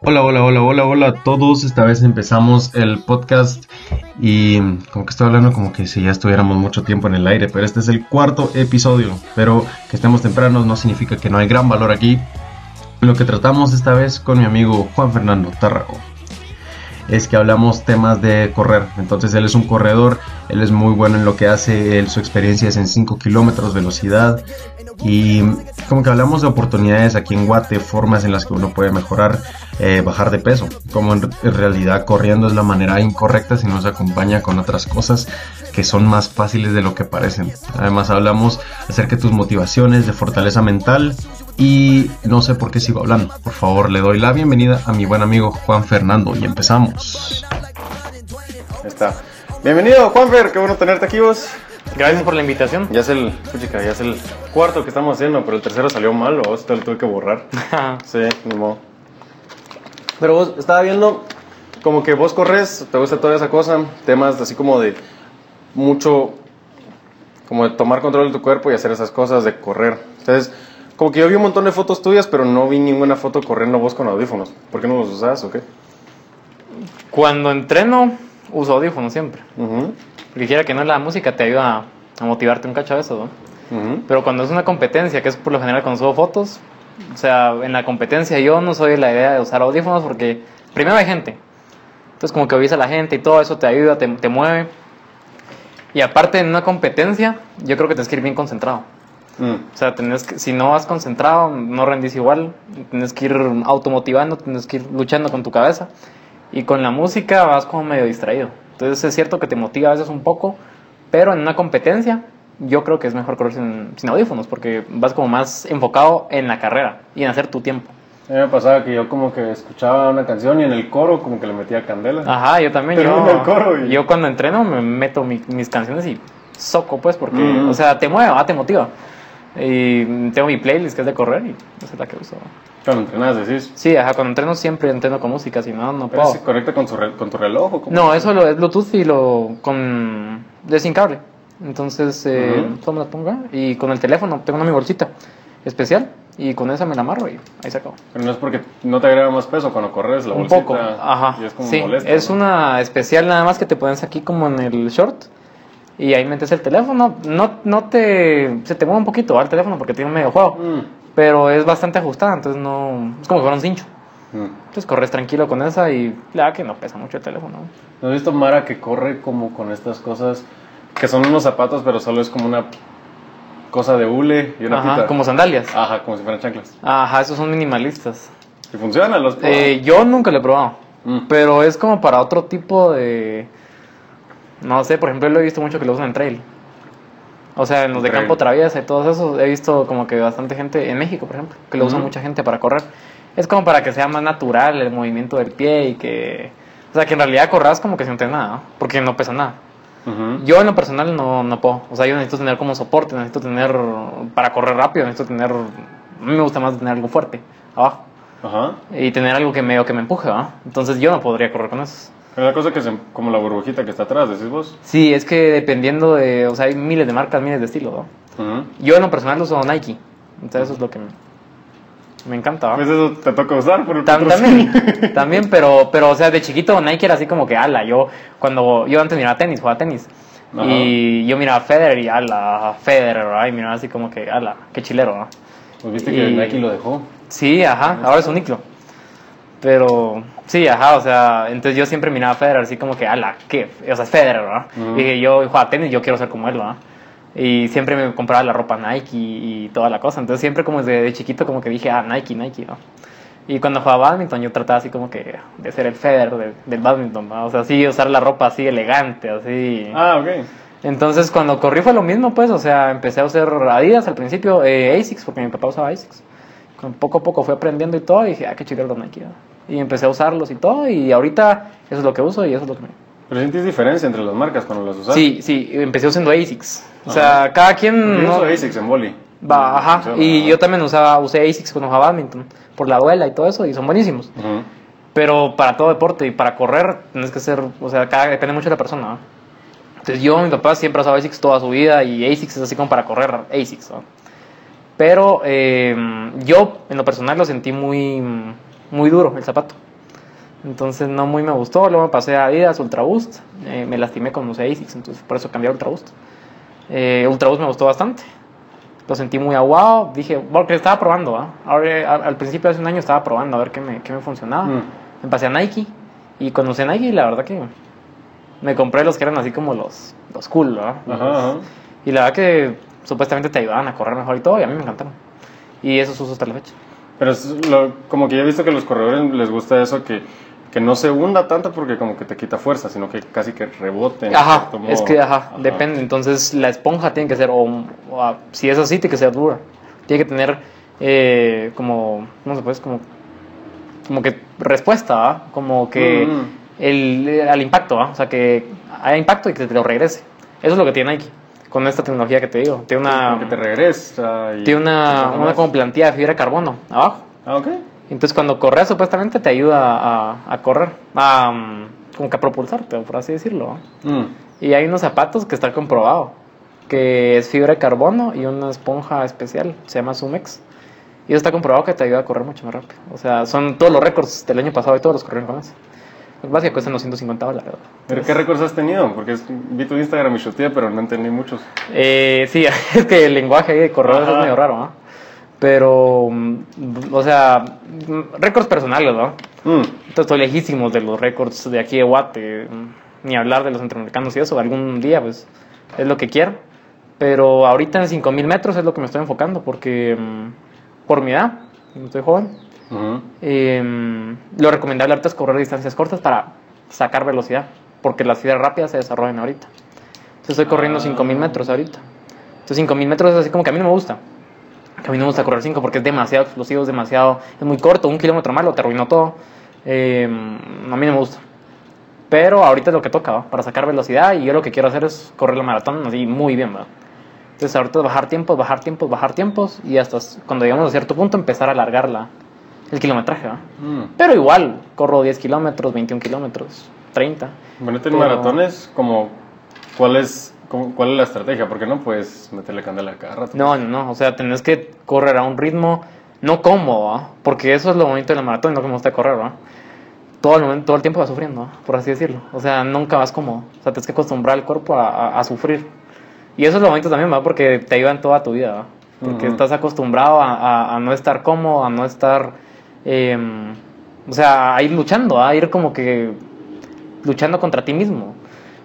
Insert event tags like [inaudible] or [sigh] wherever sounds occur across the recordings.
Hola, hola, hola, hola, hola a todos. Esta vez empezamos el podcast y como que estoy hablando como que si ya estuviéramos mucho tiempo en el aire, pero este es el cuarto episodio. Pero que estemos tempranos no significa que no hay gran valor aquí. Lo que tratamos esta vez con mi amigo Juan Fernando Tarraco es que hablamos temas de correr. Entonces él es un corredor, él es muy bueno en lo que hace, él, su experiencia es en 5 kilómetros velocidad y como que hablamos de oportunidades aquí en Guate, formas en las que uno puede mejorar, eh, bajar de peso, como en, realidad corriendo es la manera incorrecta si no se acompaña con otras cosas que son más fáciles de lo que parecen. Además hablamos acerca de tus motivaciones, de fortaleza mental y no sé por qué sigo hablando. Por favor, le doy la bienvenida a mi buen amigo Juan Fernando y empezamos. Está. Bienvenido, Juanfer, qué bueno tenerte aquí vos. Gracias por la invitación. Ya es el, chica, ya es el cuarto que estamos haciendo, pero el tercero salió mal, o esto lo tuve que borrar. [laughs] sí, ni modo. Pero vos, estaba viendo como que vos corres, te gusta toda esa cosa, temas así como de mucho, como de tomar control de tu cuerpo y hacer esas cosas, de correr. Entonces, como que yo vi un montón de fotos tuyas, pero no vi ninguna foto corriendo vos con audífonos. ¿Por qué no los usas o qué? Cuando entreno, uso audífonos siempre. Porque quiera que no, la música te ayuda a, motivarte un cacho a eso, ¿no? Pero cuando es una competencia, que es por lo general cuando subo fotos, o sea, en la competencia yo no soy la idea de usar audífonos porque primero hay gente. Entonces como que oís a la gente y todo eso te ayuda, te, te mueve. Y aparte en una competencia, yo creo que tienes que ir bien concentrado. Mm. O sea, tenés que, si no vas concentrado, no rendís igual. Tienes que ir automotivando, tienes que ir luchando con tu cabeza. Y con la música vas como medio distraído. Entonces es cierto que te motiva a veces un poco, pero en una competencia yo creo que es mejor correr sin, sin audífonos porque vas como más enfocado en la carrera y en hacer tu tiempo. A mí me pasaba que yo como que escuchaba una canción y en el coro como que le metía candela. Ajá, yo también. yo, yo cuando entreno me meto mis canciones y soco pues porque, mm. o sea, te mueve, te motiva. Y tengo mi playlist que es de correr y esa es la que uso. Cuando entrenas, decís. Sí, ajá, cuando entreno siempre entreno con música, si no, no puedo. ¿Es correcta con, con tu reloj o cómo? No, eso lo, es Bluetooth y lo con. de sin cable. Entonces, eh, solo me la pongo y con el teléfono tengo una mi bolsita especial y con esa me la amarro y ahí se acabó. Pero no es porque no te agrega más peso cuando corres la Un poco, ajá. Y es como sí, es una especial nada más que te pones aquí como en el short y ahí metes el teléfono. No, no te. Se te mueve un poquito el teléfono porque tiene un medio juego. Mm. Pero es bastante ajustada, entonces no. Es como que fuera un cincho. Mm. Entonces corres tranquilo con esa y la que no pesa mucho el teléfono. ¿No has visto Mara que corre como con estas cosas que son unos zapatos, pero solo es como una cosa de hule y una Ajá, como sandalias. Ajá, como si fueran chanclas. Ajá, esos son minimalistas. ¿Y funcionan los eh, Yo nunca lo he probado. Mm. Pero es como para otro tipo de no sé, por ejemplo, lo he visto mucho que lo usan en trail. O sea, en los de campo traviesa y todo eso, he visto como que bastante gente, en México, por ejemplo, que lo usa mucha gente para correr. Es como para que sea más natural el movimiento del pie y que... O sea, que en realidad corras como que sin nada, porque no pesa nada. Yo en lo personal no, no puedo. O sea, yo necesito tener como soporte, necesito tener... Para correr rápido, necesito tener... A mí me gusta más tener algo fuerte abajo. Ajá. Y tener algo que me, que me empuje, ¿va? Entonces yo no podría correr con eso. Es la cosa que es como la burbujita que está atrás, decís vos. Sí, es que dependiendo de, o sea, hay miles de marcas, miles de estilos, ¿no? Yo en lo personal uso Nike, entonces eso es lo que me, encanta, Pues eso te toca usar por el También, [laughs] también, pero, pero, o sea, de chiquito Nike era así como que, ala, yo, cuando, yo antes miraba tenis, jugaba tenis, y yo miraba Federer y ala, Federer, ay, miraba así como que, ala, qué chilero, ¿no? Pues viste que Nike lo dejó. Sí, ajá, ahora es un Niclo. Pero sí, ajá, o sea, entonces yo siempre miraba a Federer así como que, ala, ¿qué? O sea, es Federer, ¿no? Y dije, yo juego a tenis, yo quiero ser como él, ¿no? Y siempre me compraba la ropa Nike y, toda la cosa. Entonces siempre como desde de chiquito como que dije, ah, Nike, Nike, ¿no? Y cuando jugaba badminton yo trataba así como que de ser el Federer del badminton, ¿no? O sea, sí, usar la ropa así elegante, así. Ah, ok. Entonces cuando corrí fue lo mismo, pues, o sea, empecé a usar Adidas al principio, eh, ASICS, porque mi papá usaba ASICS poco a poco fui aprendiendo y todo, y dije, ah, qué chido los Nike. Y empecé a usarlos y todo, y ahorita eso es lo que uso y eso es lo que me... ¿Pero sientes diferencia entre las marcas cuando las usas? Sí, sí, empecé usando ASICS. O sea, cada quien... Yo uso ASICS en boli. Va, ajá, y yo también usaba, usé ASICS cuando jugaba badminton, por la duela y todo eso, y son buenísimos. Pero para todo deporte y para correr, tienes que ser, o sea, cada, depende mucho de la persona. Entonces yo, mi papá siempre ha usado ASICS toda su vida, y ASICS es así como para correr ASICS, ¿no? Pero eh, yo, en lo personal, lo sentí muy, muy duro el zapato. Entonces no muy me gustó, luego me pasé a Adidas Ultra Boost, eh, me lastimé con los ASICS, entonces por eso cambié a Ultra Boost. Eh, Ultra Boost me gustó bastante, lo sentí muy aguado, dije, porque estaba probando, ¿ah? Ahora, al principio hace un año estaba probando a ver qué me, qué me funcionaba. Mm. Me pasé a Nike y cuando usé Nike la verdad que me compré los que eran así como los, los cool. Y la verdad que supuestamente te ayudaban a correr mejor y todo, y a mí me encantaron. Y eso se usa hasta la fecha. Pero es como que yo he visto que a los corredores les gusta eso, que, que no se hunda tanto porque como que te quita fuerza, sino que casi que rebote. Ajá, es que ajá, depende. Entonces la esponja tiene que ser, o, si es así, tiene que ser dura. Tiene que tener eh, como, no sé, pues, como, como que respuesta, como que mm. el, al impacto, o sea, que haya impacto y que te lo regrese. Eso es lo que tiene Nike con esta tecnología que te digo. Tiene una. que te regresa. tiene una, una como plantilla de fibra de carbono abajo. Ah, ok. Entonces cuando corres supuestamente te ayuda a, a correr, a, mm, como que a propulsarte, por así decirlo. Mm. Y hay unos zapatos que están comprobado, que es fibra de carbono y una esponja especial, se llama Sumex. Y eso está comprobado que te ayuda a correr mucho más rápido. O sea, son todos los récords del año pasado y todos los corrieron con eso. Lo que cuestan los 150 dólares. ¿Pero qué récords has tenido? Porque vi tu Instagram y shotía, pero no entendí muchos. Eh, sí, [laughs] es que el lenguaje de corredores es medio raro, ¿no? Pero, mm, o sea, récords personales, ¿no? Mm. estoy lejísimos de los récords de aquí de Guate, ni hablar de los centroamericanos y eso. Algún día, pues, es lo que quiero. Pero ahorita en 5000 metros es lo que me estoy enfocando, porque mm, por mi edad, estoy joven Em, lo recomendable ahorita es correr distancias cortas para sacar velocidad, porque las ciudades rápidas se desarrollan ahorita. Entonces estoy corriendo 5000 ah. metros ahorita. Entonces 5000 metros es así como que a mí no me gusta. a mí no me gusta correr 5 porque es demasiado explosivo, es demasiado. Es muy corto, un kilómetro malo te arruinó todo. Em, a mí no me gusta. Pero ahorita es lo que toca, para sacar velocidad. Y yo lo que quiero hacer es correr la maratón así muy bien. Entonces ahorita bajar tiempos, bajar tiempos, bajar tiempos. Y hasta cuando llegamos a cierto punto empezar a alargarla el kilometraje, mm. Pero igual, corro 10 kilómetros, 21 kilómetros, 30. Bueno, en maratones, como, ¿cuál es, ¿cuál es la estrategia? Porque no puedes meterle candela a cada rato. No, no, no, o sea, tenés que correr a un ritmo no cómodo, porque eso es lo bonito de la maratón no que me gusta correr, ¿no? Todo el, momento, todo el tiempo vas sufriendo, por así decirlo. O sea, nunca vas cómodo. O sea, tienes que acostumbrar al cuerpo a, a, sufrir. Y eso es lo bonito también, ¿va? Porque te ayuda en toda tu vida, Porque estás acostumbrado a, a, no estar cómodo, a no estar Em, o sea, a ir luchando, a ir como que luchando contra ti mismo.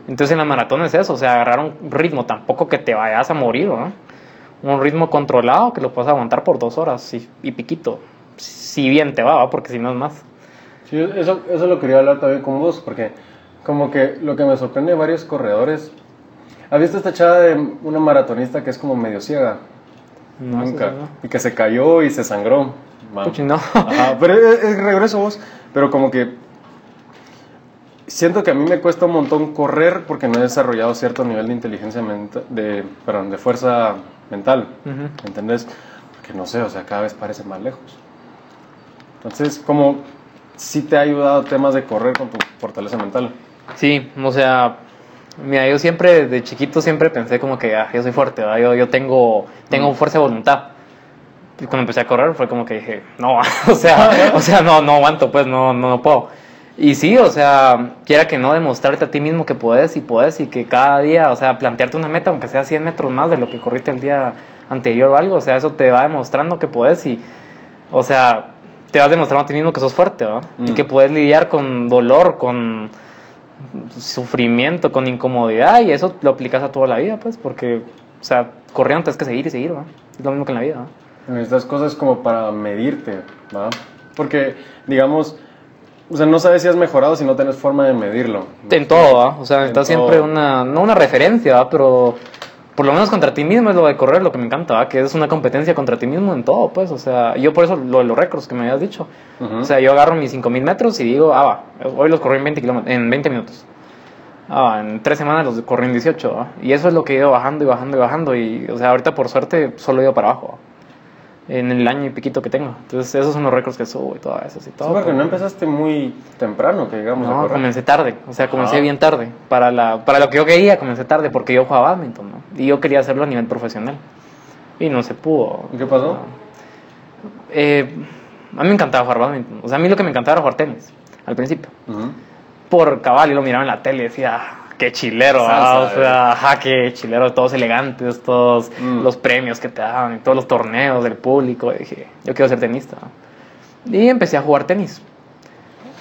Entonces en la maratón es eso, o sea, agarrar un ritmo, tampoco que te vayas a morir, ¿no? Un ritmo controlado que lo puedas aguantar por dos horas y, piquito. Si bien te va, porque si no es más. Sí, eso, eso lo quería hablar también con vos, porque como que lo que me sorprende de varios corredores. ¿Has visto esta chava de una maratonista que es como medio ciega? Nunca. Y que se cayó y se sangró no. pero es, regreso vos. Pero como que siento que a mí me cuesta un montón correr porque no he desarrollado cierto nivel de inteligencia mental, de, perdón, de fuerza mental. ¿Entendés? Porque no sé, o sea, cada vez parece más lejos. Entonces, como si te ha ayudado temas de correr con tu fortaleza mental. Sí, o sea, mira, yo siempre, de chiquito, siempre pensé como que ah, yo soy fuerte, yo, yo tengo, tengo fuerza de voluntad. Y cuando empecé a correr fue como que dije, no, [laughs] o sea, o sea, no, no aguanto, pues no, no, no puedo. Y sí, o sea, quiera que no demostrarte a ti mismo que puedes y puedes y que cada día, o sea, plantearte una meta, aunque sea 100 metros más de lo que corriste el día anterior o algo, o sea, eso te va demostrando que puedes y, o sea, te vas demostrando a ti mismo que sos fuerte. Y mm. que puedes lidiar con dolor, con sufrimiento, con incomodidad y eso lo aplicas a toda la vida, pues, porque, o sea, corriendo tienes que seguir y seguir, ¿no? Es lo mismo que en la vida, ¿no? Estas cosas como para medirte, ¿va? Porque, digamos, o sea, no sabes si has mejorado si no tienes forma de medirlo. En todo, ¿va? O sea, está siempre una, no una referencia, ¿va? Pero por lo menos contra ti mismo es lo de correr, lo que me encanta. Que es una competencia contra ti mismo en todo, pues. O sea, yo por eso lo de los récords que me habías dicho. O sea, yo agarro mis 5000 metros y digo, ah, va, hoy los corrí en 20, en 20 minutos. Ah, en tres semanas los corrí en 18, ¿va? Y eso es lo que he ido bajando y bajando y bajando. Y, o sea, ahorita por suerte solo he ido para abajo, en el año y piquito que tengo. Entonces, esos son los récords que subo y todo eso. Y todo, sí, porque no empezaste muy temprano, que digamos. No, comencé tarde. O sea, comencé bien tarde. Para, la, para lo que yo quería, comencé tarde porque yo jugaba badminton, ¿no? Y yo quería hacerlo a nivel profesional. Y no se pudo. ¿Y qué pasó? Eh, a mí me encantaba jugar badminton. O sea, a mí lo que me encantaba era jugar tenis. al principio. Por cabal, y lo miraba en la tele y decía, ah, qué chilero, o sea, ajá, qué chilero, todos elegantes, todos mm. los premios que te daban, todos los torneos del público. Y dije, yo quiero ser tenista. Y empecé a jugar tenis.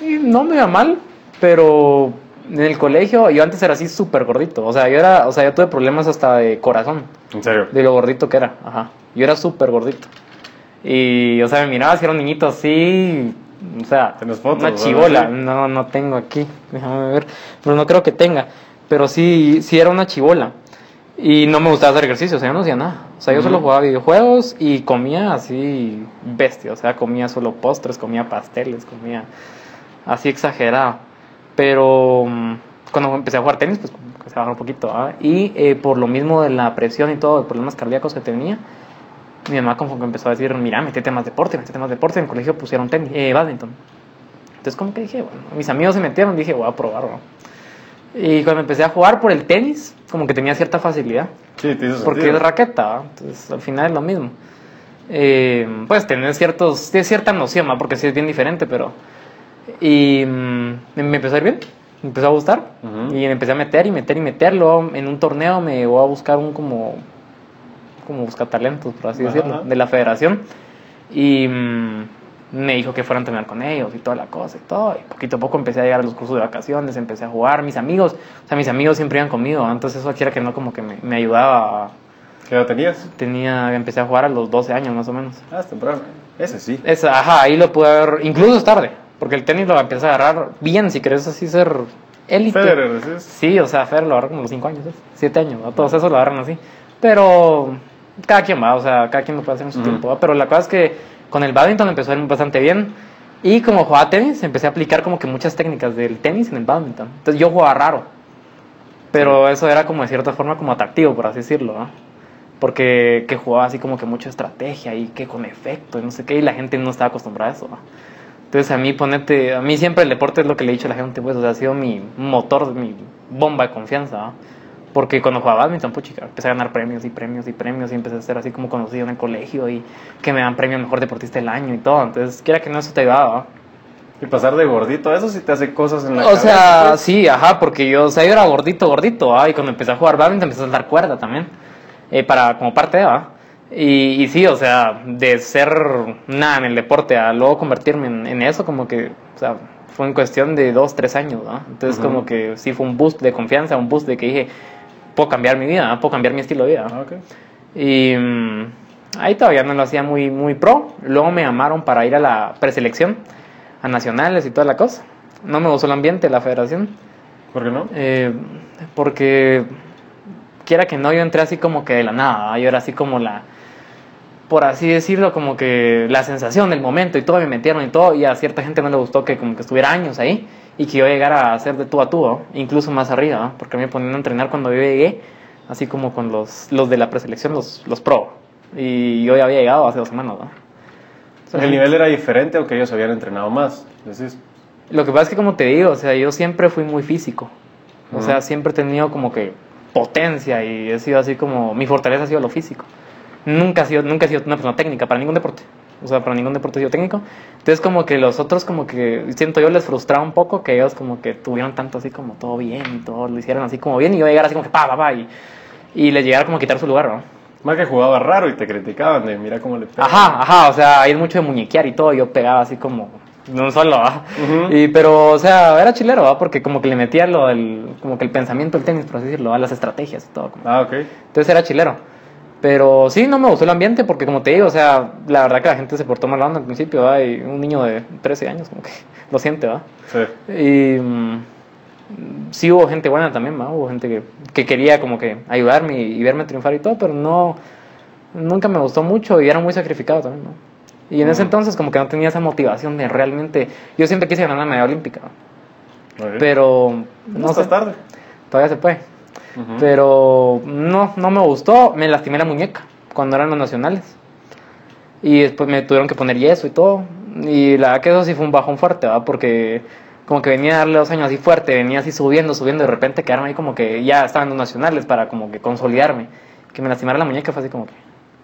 Y no me iba mal, pero en el colegio yo antes era así súper gordito. O sea, yo era, o sea, yo tuve problemas hasta de corazón. ¿En serio? De lo gordito que era, ajá. Yo era súper gordito. Y, o sea, me miraba si era un niñito así, o sea, una chivola. No, no tengo aquí, déjame ver. Pero no creo que tenga. Pero sí, sí era una chivola. Y no me gustaba hacer ejercicio, o sea, yo no hacía nada. O sea, yo solo jugaba videojuegos y comía así bestia. O sea, comía solo postres, comía pasteles, comía así exagerado. Pero mm, cuando empecé a jugar tenis, pues se bajó un poquito. Y eh, por lo mismo de la presión y todo, de problemas cardíacos que tenía, mi mamá como que empezó a decir, mira, metete más deporte, metete más deporte. En el colegio pusieron tenis, eh, badminton. Entonces como que dije, bueno, mis amigos se metieron, dije, voy a probarlo. Y cuando empecé a jugar por el tenis, como que tenía cierta facilidad. Sí, Porque es raqueta, entonces al final es lo mismo. Eh, pues tener ciertos, cierta noción, porque sí es bien diferente, pero y mm, me empezó a ir bien, me empezó a gustar. Y empecé a meter y meter y meterlo. En un torneo me llegó a buscar un como, como buscar talentos, por así decirlo, de la federación. Y mm, me dijo que fuera a entrenar con ellos y toda la cosa y todo. Y poquito a poco empecé a llegar a los cursos de vacaciones, empecé a jugar. Mis amigos, o sea, mis amigos siempre iban conmigo. Entonces eso quiera que no, como que me, me ayudaba. ¿Qué edad tenías? Tenía, empecé a jugar a los 12 años más o menos. Ah, temprano. Ese sí. Esa, ajá, ahí lo pude ver, incluso es tarde. Porque el tenis lo empieza a agarrar bien, si querés así ser élite. Federer, ¿sí? o sea, Federer lo agarra como los 5 años, 7 años, todos esos lo agarran así. Pero cada quien va, o sea, cada quien lo puede hacer en su tiempo. Pero la cosa es que con el badminton empezó a ir bastante bien. Y como jugaba tenis, empecé a aplicar como que muchas técnicas del tenis en el badminton. Entonces yo jugaba raro. Pero eso era como de cierta forma como atractivo, por así decirlo, ¿no? Porque que jugaba así como que mucha estrategia y que con efecto y no sé qué, y la gente no estaba acostumbrada a eso, ¿no? Entonces a mí ponerte, a mí siempre el deporte es lo que le he dicho a la gente, pues, o sea, ha sido mi motor, mi bomba de confianza, porque cuando jugaba badminton, puchica, empecé a ganar premios y premios y premios y empecé a ser así como conocido en el colegio y que me dan premio mejor deportista del año y todo, entonces quiera que no eso te ayudaba. Y pasar de gordito, eso sí te hace cosas en la O sea, pues. sí, ajá, porque yo, o sea, yo era gordito, gordito, ¿ah? y cuando empecé a jugar badminton empecé a dar cuerda también, eh, para, como parte de, ¿ah? Y, sí, o sea, de ser nada en el deporte a luego convertirme en, eso, como que, o sea, fue en cuestión de dos, tres años, ¿no? Entonces, como que sí fue un boost de confianza, un boost de que dije, puedo cambiar mi vida, puedo cambiar mi estilo de vida. Ah, y mm, ahí todavía no lo hacía muy, muy pro. Luego me llamaron para ir a la preselección, a nacionales y toda la cosa. No me gustó el ambiente, la federación. ¿Por qué no? Eh, porque, quiera que no, yo entré así como que de la nada, yo era así como la por así decirlo, como que la sensación del momento y todo, me metieron y todo, y a cierta gente no le gustó que como que estuviera años ahí y que yo llegara a ser de tú a tú, incluso más arriba, porque me ponían a entrenar cuando yo llegué, así como con los, los de la preselección, los, los pro, y yo ya había llegado hace dos semanas. ¿El nivel era diferente o que ellos habían entrenado más? Decís. Lo que pasa es que, como te digo, o sea, yo siempre fui muy físico, o sea, siempre he tenido como que potencia y he sido así como, mi fortaleza ha sido lo físico nunca ha sido, nunca ha sido una persona técnica para ningún deporte. O sea, para ningún deporte he sido técnico. Entonces, como que los otros, como que siento yo, les frustraba un poco que ellos, como que tuvieron tanto así, como todo bien y todo lo hicieron así como bien. Y yo llegara así, como que pa, pa, pa. Y, y les llegara como a quitar su lugar, ¿no? Más que jugaba raro y te criticaban de mira cómo le pegaba. Ajá, ajá. O sea, hay mucho de muñequear y todo. Yo pegaba así como. No solo, ¿va? y, pero, o sea, era chilero, ¿va? Porque como que le metía lo del, como que el pensamiento del tenis, por así decirlo, a las estrategias y todo. Ah, ok. Entonces era chilero. Pero sí, no me gustó el ambiente porque, como te digo, o sea, la verdad que la gente se portó mal al principio, ¿va? Y un niño de 13 años, como que [laughs] lo siente, ¿va? Sí. Y mm, sí hubo gente buena también, ¿va? Hubo gente que, que quería como que ayudarme y, verme triunfar y todo, pero no, nunca me gustó mucho y era muy sacrificado también, ¿no? Y en ese mm. entonces como que no tenía esa motivación de realmente... Yo siempre quise ganar la medalla olímpica, Pero... No, no tarde. Todavía se puede. Pero no, no me gustó. Me lastimé la muñeca cuando eran los nacionales. Y después me tuvieron que poner yeso y todo. Y la verdad que eso sí fue un bajón fuerte, ¿verdad? Porque como que venía a darle dos años así fuerte, venía así subiendo, subiendo, de repente quedarme ahí como que ya estaban los nacionales para como que consolidarme. Que me lastimara la muñeca fue así como que...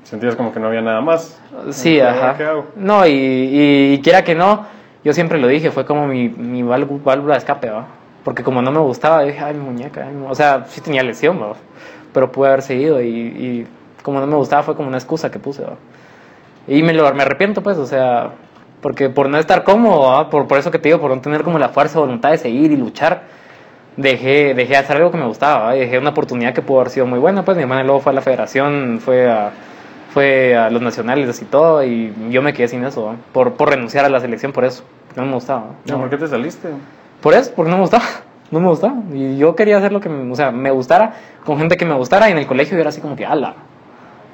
Sentías como que no había nada más. Sí, ajá. No, y, y, quiera que no, yo siempre lo dije, fue como mi, mi válvula de escape, ¿va? Porque como no me gustaba, dije, ay, mi muñeca, o sea, sí tenía lesión, ¿va? pero pude haber seguido y, y, como no me gustaba fue como una excusa que puse, ¿va? Y me, lo, me arrepiento, pues, o sea, porque por no estar cómodo, por, por eso que te digo, por no tener como la fuerza, voluntad de seguir y luchar, dejé, dejé de hacer algo que me gustaba, y dejé una oportunidad que pudo haber sido muy buena, pues mi hermana luego fue a la federación, fue a, fue a los nacionales y todo, y yo me quedé sin eso, por, por renunciar a la selección por eso, no me gustaba. ¿No? ¿Por qué te saliste? Por eso, porque no me gustaba, [laughs] no me gustaba, y yo quería hacer lo que, o sea, me gustara, con gente que me gustara, y en el colegio yo era así como que, ala,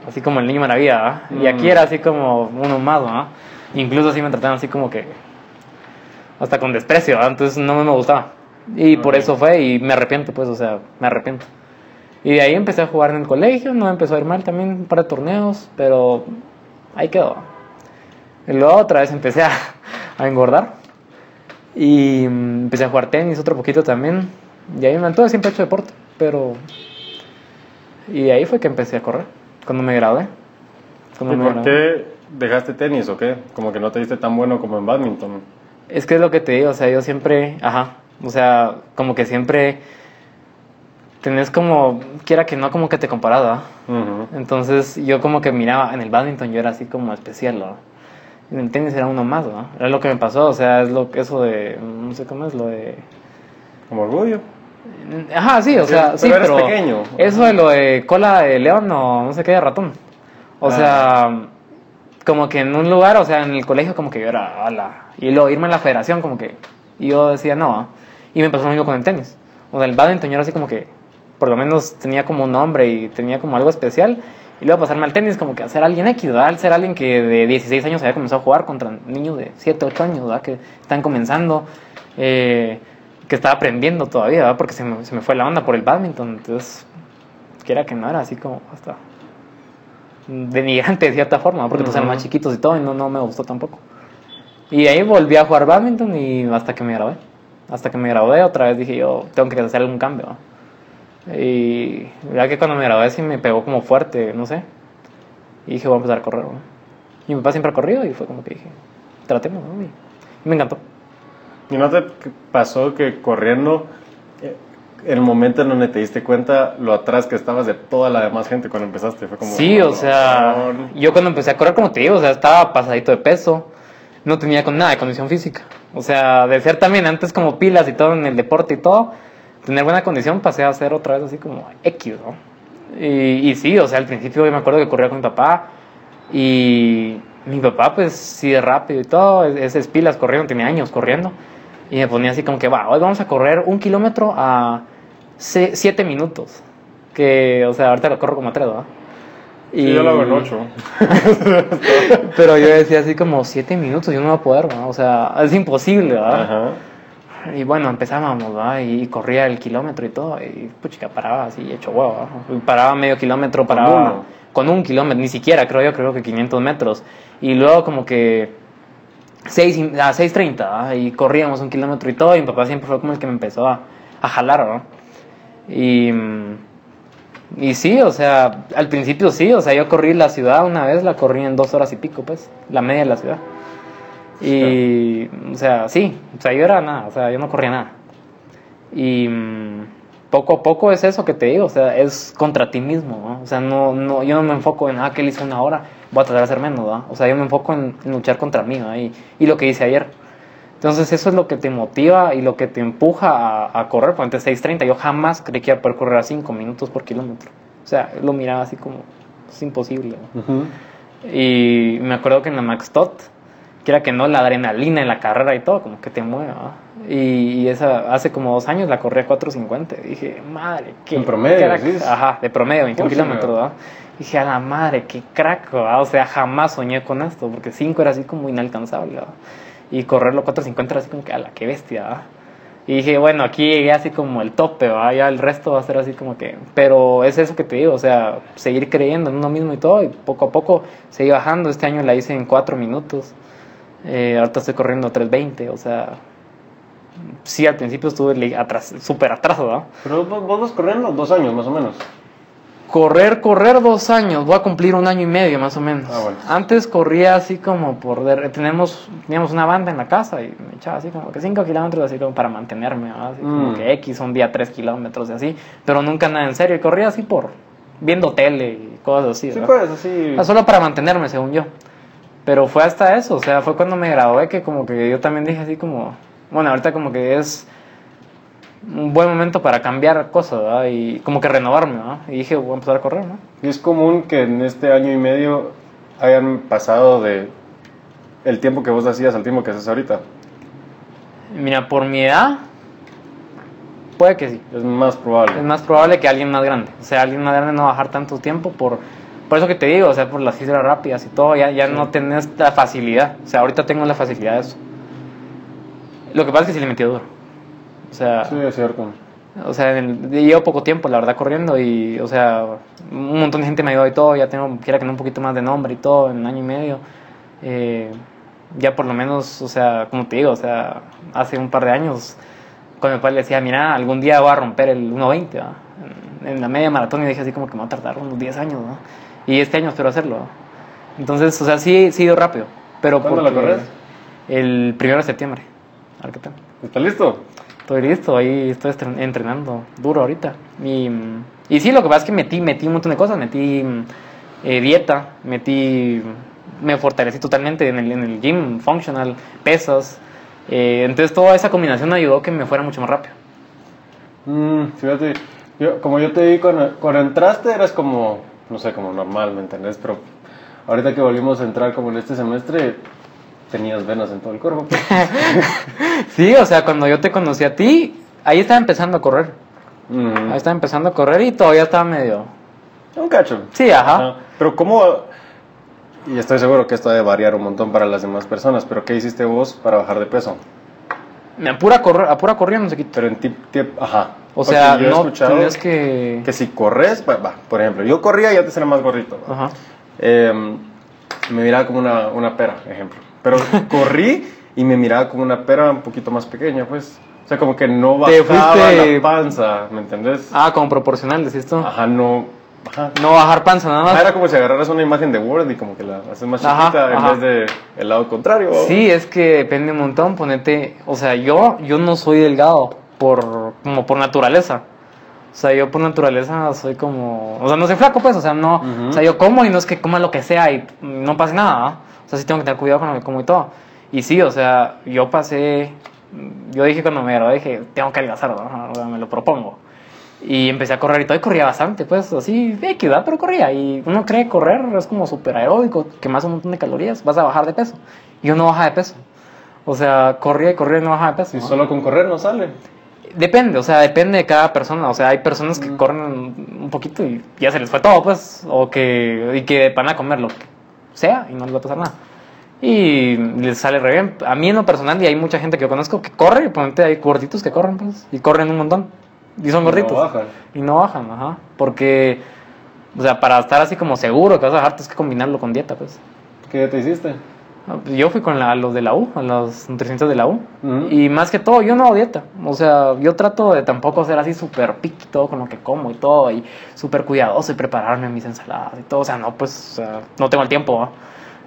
así como el niño maravilla, y aquí mm. era así como uno más, ¿no? Incluso así me trataban así como que, hasta con desprecio, entonces no me gustaba. Y por eso fue, y me arrepiento, pues, o sea, me arrepiento. Y de ahí empecé a jugar en el colegio, no empezó a ir mal también, un par de torneos, pero ahí quedó. Y luego otra vez empecé a, a engordar. Y empecé a jugar tenis otro poquito también. Y ahí me mantuve, siempre he hecho deporte, pero... Y ahí fue que empecé a correr, cuando me gradué. ¿Y por qué dejaste tenis o qué? Como que no te diste tan bueno como en badminton. Es que es lo que te digo, o sea, yo siempre, ajá, o sea, como que siempre tenés como, quiera que no, como que te comparaba. Entonces yo como que miraba, en el badminton yo era así como especial, ¿no? En el tenis era uno más, ¿no? Era lo que me pasó, o sea, es lo eso de, no sé cómo es, lo de... Como orgullo. Ajá, sí, o sea, sí, pero pequeño. Eso de lo de cola de león o no sé qué de ratón. O ah. sea, como que en un lugar, o sea, en el colegio como que yo era, ala. Y luego irme a la federación como que, y yo decía, no, y me pasó lo mismo con el tenis. O sea, el badminton yo era así como que, por lo menos tenía como un nombre y tenía como algo especial. Y luego pasarme al tenis como que hacer alguien X, ¿verdad? Al ser alguien que de 16 años había comenzado a jugar contra niños de 7, 8 años, ¿verdad? Que están comenzando, eh, que estaba aprendiendo todavía, ¿verdad? Porque se me, se me fue la onda por el badminton. Entonces, quiera que no era así como hasta denigrante de cierta forma, porque uh eran más chiquitos y todo, y no, no me gustó tampoco. Y ahí volví a jugar badminton y hasta que me grabé. Hasta que me gradué, otra vez dije yo, tengo que hacer algún cambio. Y ya que cuando me gradué sí me pegó como fuerte, no sé. Y dije, voy a empezar a correr. Y mi papá siempre ha corrido y fue como que dije, tratemos, ¿no? Y me encantó. ¿Y no te pasó que corriendo, eh, el momento en donde te diste cuenta lo atrás que estabas de toda la demás gente cuando empezaste? Fue como, sí, o sea, yo cuando empecé a correr, como te digo, o sea, estaba pasadito de peso no tenía con nada de condición física. O sea, de ser también antes como pilas y todo en el deporte y todo, tener buena condición pasé a ser otra vez así como X, ¿no? Y, y sí, o sea, al principio yo me acuerdo que corría con mi papá y mi papá pues sí de rápido y todo, esas pilas corriendo, tenía años corriendo y me ponía así como que, va, hoy vamos a correr un kilómetro a siete minutos, que, o sea, ahorita lo corro como a tres, ¿no? Y... yo lo hago en 8. [laughs] Pero yo decía así como 7 minutos, yo no voy a poder, ¿no? O sea, es imposible, ¿verdad? Ajá. Y bueno, empezábamos, ¿verdad? Y corría el kilómetro y todo, y puchica, paraba así, hecho huevo, Paraba medio kilómetro, paraba con, un kilómetro, ni siquiera, creo yo, creo que 500 metros. Y luego como que 6, a 6.30, y corríamos un kilómetro y todo, y mi papá siempre fue como el que me empezó a, a jalar, ¿no? Y y sí, o sea, al principio sí, o sea, yo corrí la ciudad una vez, la corrí en dos horas y pico, pues, la media de la ciudad. Y, o sea, sí, o sea, yo era nada, o sea, yo no corría nada. Y mm, poco a poco es eso que te digo, o sea, es contra ti mismo, ¿no? O sea, no, no, yo no me enfoco en, ah, que él hizo una hora, voy a tratar de hacer menos, ¿no? O sea, yo me enfoco en, luchar contra mí, ¿no? Y, y lo que hice ayer. Entonces eso es lo que te motiva y lo que te empuja a, correr. Por antes 6.30 yo jamás creí que iba a poder correr a 5 minutos por kilómetro. O sea, lo miraba así como, es imposible. Y me acuerdo que en la Max Tot, que era que no, la adrenalina en la carrera y todo, como que te mueva. Y, esa, hace como dos años la corrí a 4.50. Dije, madre, qué... En promedio, Ajá, de promedio, 21 kilómetros, Dije, a la madre, qué crack, O sea, jamás soñé con esto, porque 5 era así como inalcanzable, y correrlo 450 era así como que, a la que bestia, Y dije, bueno, aquí llegué así como el tope, ya el resto va a ser así como que... Pero es eso que te digo, o sea, seguir creyendo en uno mismo y todo, y poco a poco seguí bajando. Este año la hice en 4 minutos, eh, ahorita estoy corriendo 3.20, o sea... Sí, al principio estuve atrás, súper atrás, ¿verdad? Pero vos vas corriendo dos años más o menos. Correr, correr dos años, voy a cumplir un año y medio más o menos. Ah, Antes corría así como por... Tenemos, teníamos una banda en la casa y echaba así como que 5 kilómetros así como para mantenerme, así como Mm. que X, un día 3 kilómetros y así, pero nunca nada en serio, y corría así por viendo tele y cosas así, Sí, ¿verdad? pues, así. Ah, Solo para mantenerme, según yo. Pero fue hasta eso, o sea, fue cuando me gradué que como que yo también dije así como, bueno, ahorita como que es un buen momento para cambiar cosas, ¿verdad? Y como que renovarme, ¿verdad? Y dije, voy a empezar a correr, ¿no? Y es común que en este año y medio hayan pasado de el tiempo que vos hacías al tiempo que haces ahorita. Mira, por mi edad, puede que sí. Es más probable. Es más probable que alguien más grande. O sea, alguien más grande no va a bajar tanto tiempo por, por eso que te digo, o sea, por las cifras rápidas y todo, ya, ya no tenés la facilidad. O sea, ahorita tengo la facilidad de eso. Lo que pasa es que sí le metí duro. O sea, Sí, es cierto. o sea, el- llevo poco tiempo, la verdad, corriendo y, o sea, un montón de gente me ayudó y todo, ya tengo, quiera que no, un poquito más de nombre y todo, en un año y medio. Eh, ya por lo menos, o sea, como te digo, o sea, hace un par de años, cuando mi padre le decía, mira, algún día voy a romper el 1.20, ¿va? en, en la media maratón, y dije así como que me va a tardar unos 10 años, ¿no? Y este año espero hacerlo. Entonces, o sea, sí, sí he ido rápido. Pero ¿Cuándo la porque- corres? El primero de septiembre. A ver qué tal. ¿Estás listo? Estoy listo, ahí estoy entrenando duro ahorita. Y, mm, y sí, lo que pasa es que metí, metí un montón de cosas, metí mm, eh, dieta, metí, me fortalecí totalmente en el, en el gym, functional, pesas. Eh, entonces toda esa combinación ayudó que me fuera mucho más rápido. Mm, fíjate, yo, como yo te vi cuando, cuando entraste eras como, no sé, como normal, ¿me entendés? Pero ahorita que volvimos a entrar como en este semestre, tenías venas en todo el cuerpo. pues. [laughs] Sí, o sea, cuando yo te conocí a ti, ahí estaba empezando a correr. Mm, Ahí estaba empezando a correr y todavía estaba medio... Un cacho. Sí, ajá. Ajá. Pero ¿cómo...? Y estoy seguro que esto ha de variar un montón para las demás personas, pero ¿qué hiciste vos para bajar de peso? Me apura correr, no se quita. Pero en tip, tip, ajá. O Porque sea, yo he no tienes que... que si corres, va, va, por ejemplo, yo corría y ya te será más gordito. ¿va? Ajá. Eh, me miraba como una, una pera, ejemplo. Pero [laughs] corrí y me miraba como una pera un poquito más pequeña, pues. O sea, como que no Te bajaba fuiste- la panza, ¿me entendés? Ah, como proporcional, decís tú. Ajá, no... Ajá. No bajar panza, nada más. era como si agarraras una imagen de Word y como que la haces más Ajá, chiquita en ajá. vez de el lado contrario. Sí, es que depende un montón, ponete, o sea, yo yo no soy delgado por como por naturaleza. O sea, yo por naturaleza soy como, o sea, no soy flaco pues, o sea, no, Ujú. o sea, yo como y no es que coma lo que sea y no pase nada, ¿ah? O sea, sí tengo que tener cuidado con lo que como y todo. Y sí, o sea, yo pasé yo dije cuando me gradué, dije, tengo que adelgazar, ¿no? O sea, me lo propongo. Y empecé a correr y todo, y corría bastante, pues, así, equidad, pero corría. Y uno cree correr es como súper aeróbico, quemas un montón de calorías, vas a bajar de peso. Y yo no baja de peso. O sea, corría y corría y no bajaba de peso. Y ¿no? solo con correr no sale. Depende, o sea, depende de cada persona. O sea, hay personas que corren un poquito y ya se les fue todo, pues. O que, y que van a comer lo que sea y no les va a pasar nada. Y les sale re bien. A mí en lo personal, y hay mucha gente que yo conozco que corre, y ponete hay gorditos que corren, pues. Y corren un montón. Y son No gorditos. bajan. Y no bajan, ajá. Porque, o sea, para estar así como seguro que vas a bajar, tienes que combinarlo con dieta, pues. ¿Qué te hiciste? Yo fui con la- los de la U, a los nutricionistas de la U. Ujú. Y más que todo, yo no hago dieta. O sea, yo trato de tampoco ser así súper picky todo con lo que como y todo. Y súper cuidadoso y prepararme mis ensaladas y todo. O sea, no, pues, o sea, no tengo el tiempo.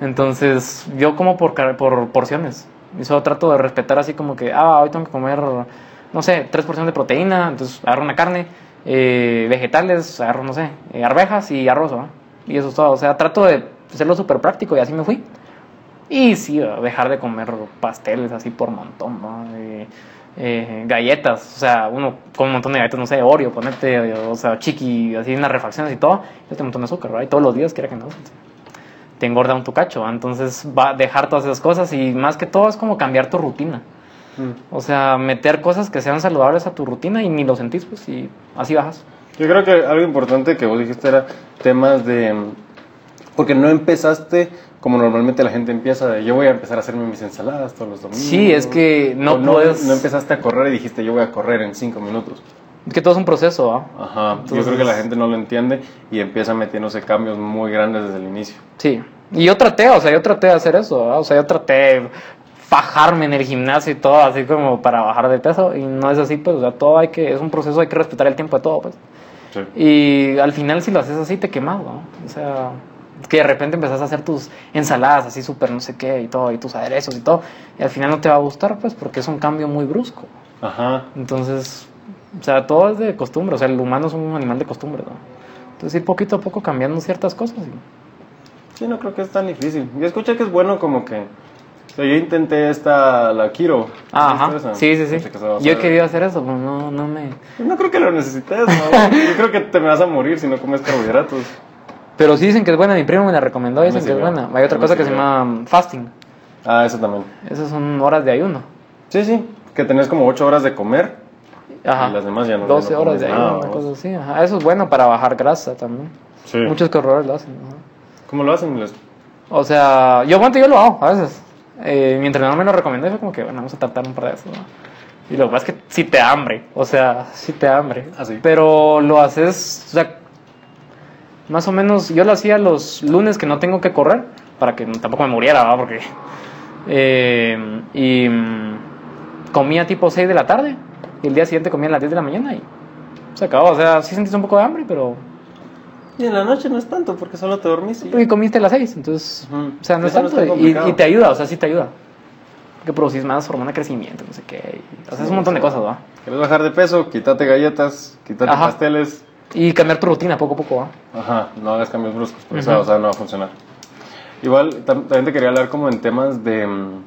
Entonces, yo como por, por porciones. Y solo trato de respetar así como que, ah, hoy tengo que comer, no sé, tres porciones de proteína. Entonces, agarro una carne, eh, vegetales, agarro, no sé, eh, arvejas y arroz. Y eso es todo. O sea, trato de hacerlo súper práctico y así me fui. Y sí, dejar de comer pasteles así por montón, ¿no? Eh, eh, galletas, o sea, uno come un montón de galletas, no sé, Oreo, ponete, o sea, chiqui, así unas refacciones y todo, este montón de azúcar, ¿verdad? Y todos los días, quiera que no, te engorda un tu cacho, ¿va? entonces va a dejar todas esas cosas y más que todo es como cambiar tu rutina. Mm. O sea, meter cosas que sean saludables a tu rutina y ni lo sentís, pues, y así bajas. Yo creo que algo importante que vos dijiste era temas de... Porque no empezaste como normalmente la gente empieza, de yo voy a empezar a hacerme mis ensaladas todos los domingos. Sí, es que no puedes- No empezaste a correr y dijiste yo voy a correr en cinco minutos. Es que todo es un proceso, ¿va? Ajá, yo Entonces- creo que la gente no lo entiende y empieza metiéndose cambios muy grandes desde el inicio. Sí. Y yo traté, o sea, yo traté de hacer eso, ¿verdad? o sea, yo traté de fajarme en el gimnasio y todo, así como para bajar de peso, y no es así, pues, o sea, todo hay que, es un proceso, hay que respetar el tiempo de todo, pues. Sí. Y al final, si lo haces así, te quemas, ¿no? O sea, que de repente empezás a hacer tus ensaladas así súper no sé qué y todo, y tus aderezos y todo, y al final no te va a gustar, pues, porque es un cambio muy brusco. Ajá. Entonces, o sea, todo es de costumbre, o sea, el humano es un animal de costumbre, ¿no? Entonces, ir poquito a poco cambiando ciertas cosas. y- Sí, no creo que es tan difícil. Yo escuché que es bueno como que... O sea, yo intenté esta, la Kiro. Ah, ¿Viste Ajá, sí, sí, sí. A Yo he querido hacer eso, pero no, no me... No creo que lo necesites, ¿no? [laughs] Yo creo que te me vas a morir si no comes carbohidratos. Pero sí dicen que es buena, mi primo me la recomendó, Me dicen que es buena. Hay otra cosa que se llama fasting. Ah, eso también. Esas son horas de ayuno. Sí, sí. Que tenés como 8 horas de comer. Ajá. Y las demás ya no- 12 ya no horas de ayuno, nada, una cosa así. Ajá. Eso es bueno para bajar grasa también. Sí. Muchos corredores lo hacen. ajá. ¿Cómo lo hacen? Les- O sea, yo aguanto, yo lo hago a veces. Eh, mi entrenador me lo recomendó y fue como que, bueno, vamos a tratar un par de eso. ¿no? Y lo que pasa es que sí te hambre. O sea, sí te hambre. Ah, sí. Pero lo haces, o sea, más o menos, yo lo hacía los lunes que no tengo que correr, para que tampoco me muriera, ¿verdad? Porque. eh, y mm, comía tipo 6 de la tarde, y el día siguiente comía a las 10 de la mañana y se acabó. O sea, sí sentiste un poco de hambre, pero. Y en la noche no es tanto porque solo te dormís y... Y comiste a las 6, entonces. Ujú. O sea, no es Eso no tanto. está y, y te ayuda, o sea, sí te ayuda. Que producís más hormona de crecimiento, no sé qué. y- o sea, es un montón de cosas, ¿va? ¿Quieres bajar de peso? Quítate galletas, quítate Ajá. pasteles. Y cambiar tu rutina poco a poco, ¿va? Ajá, no hagas cambios bruscos, porque Ujú. eso, o sea, no va a funcionar. Igual, tam- también te quería hablar como en temas de... mm,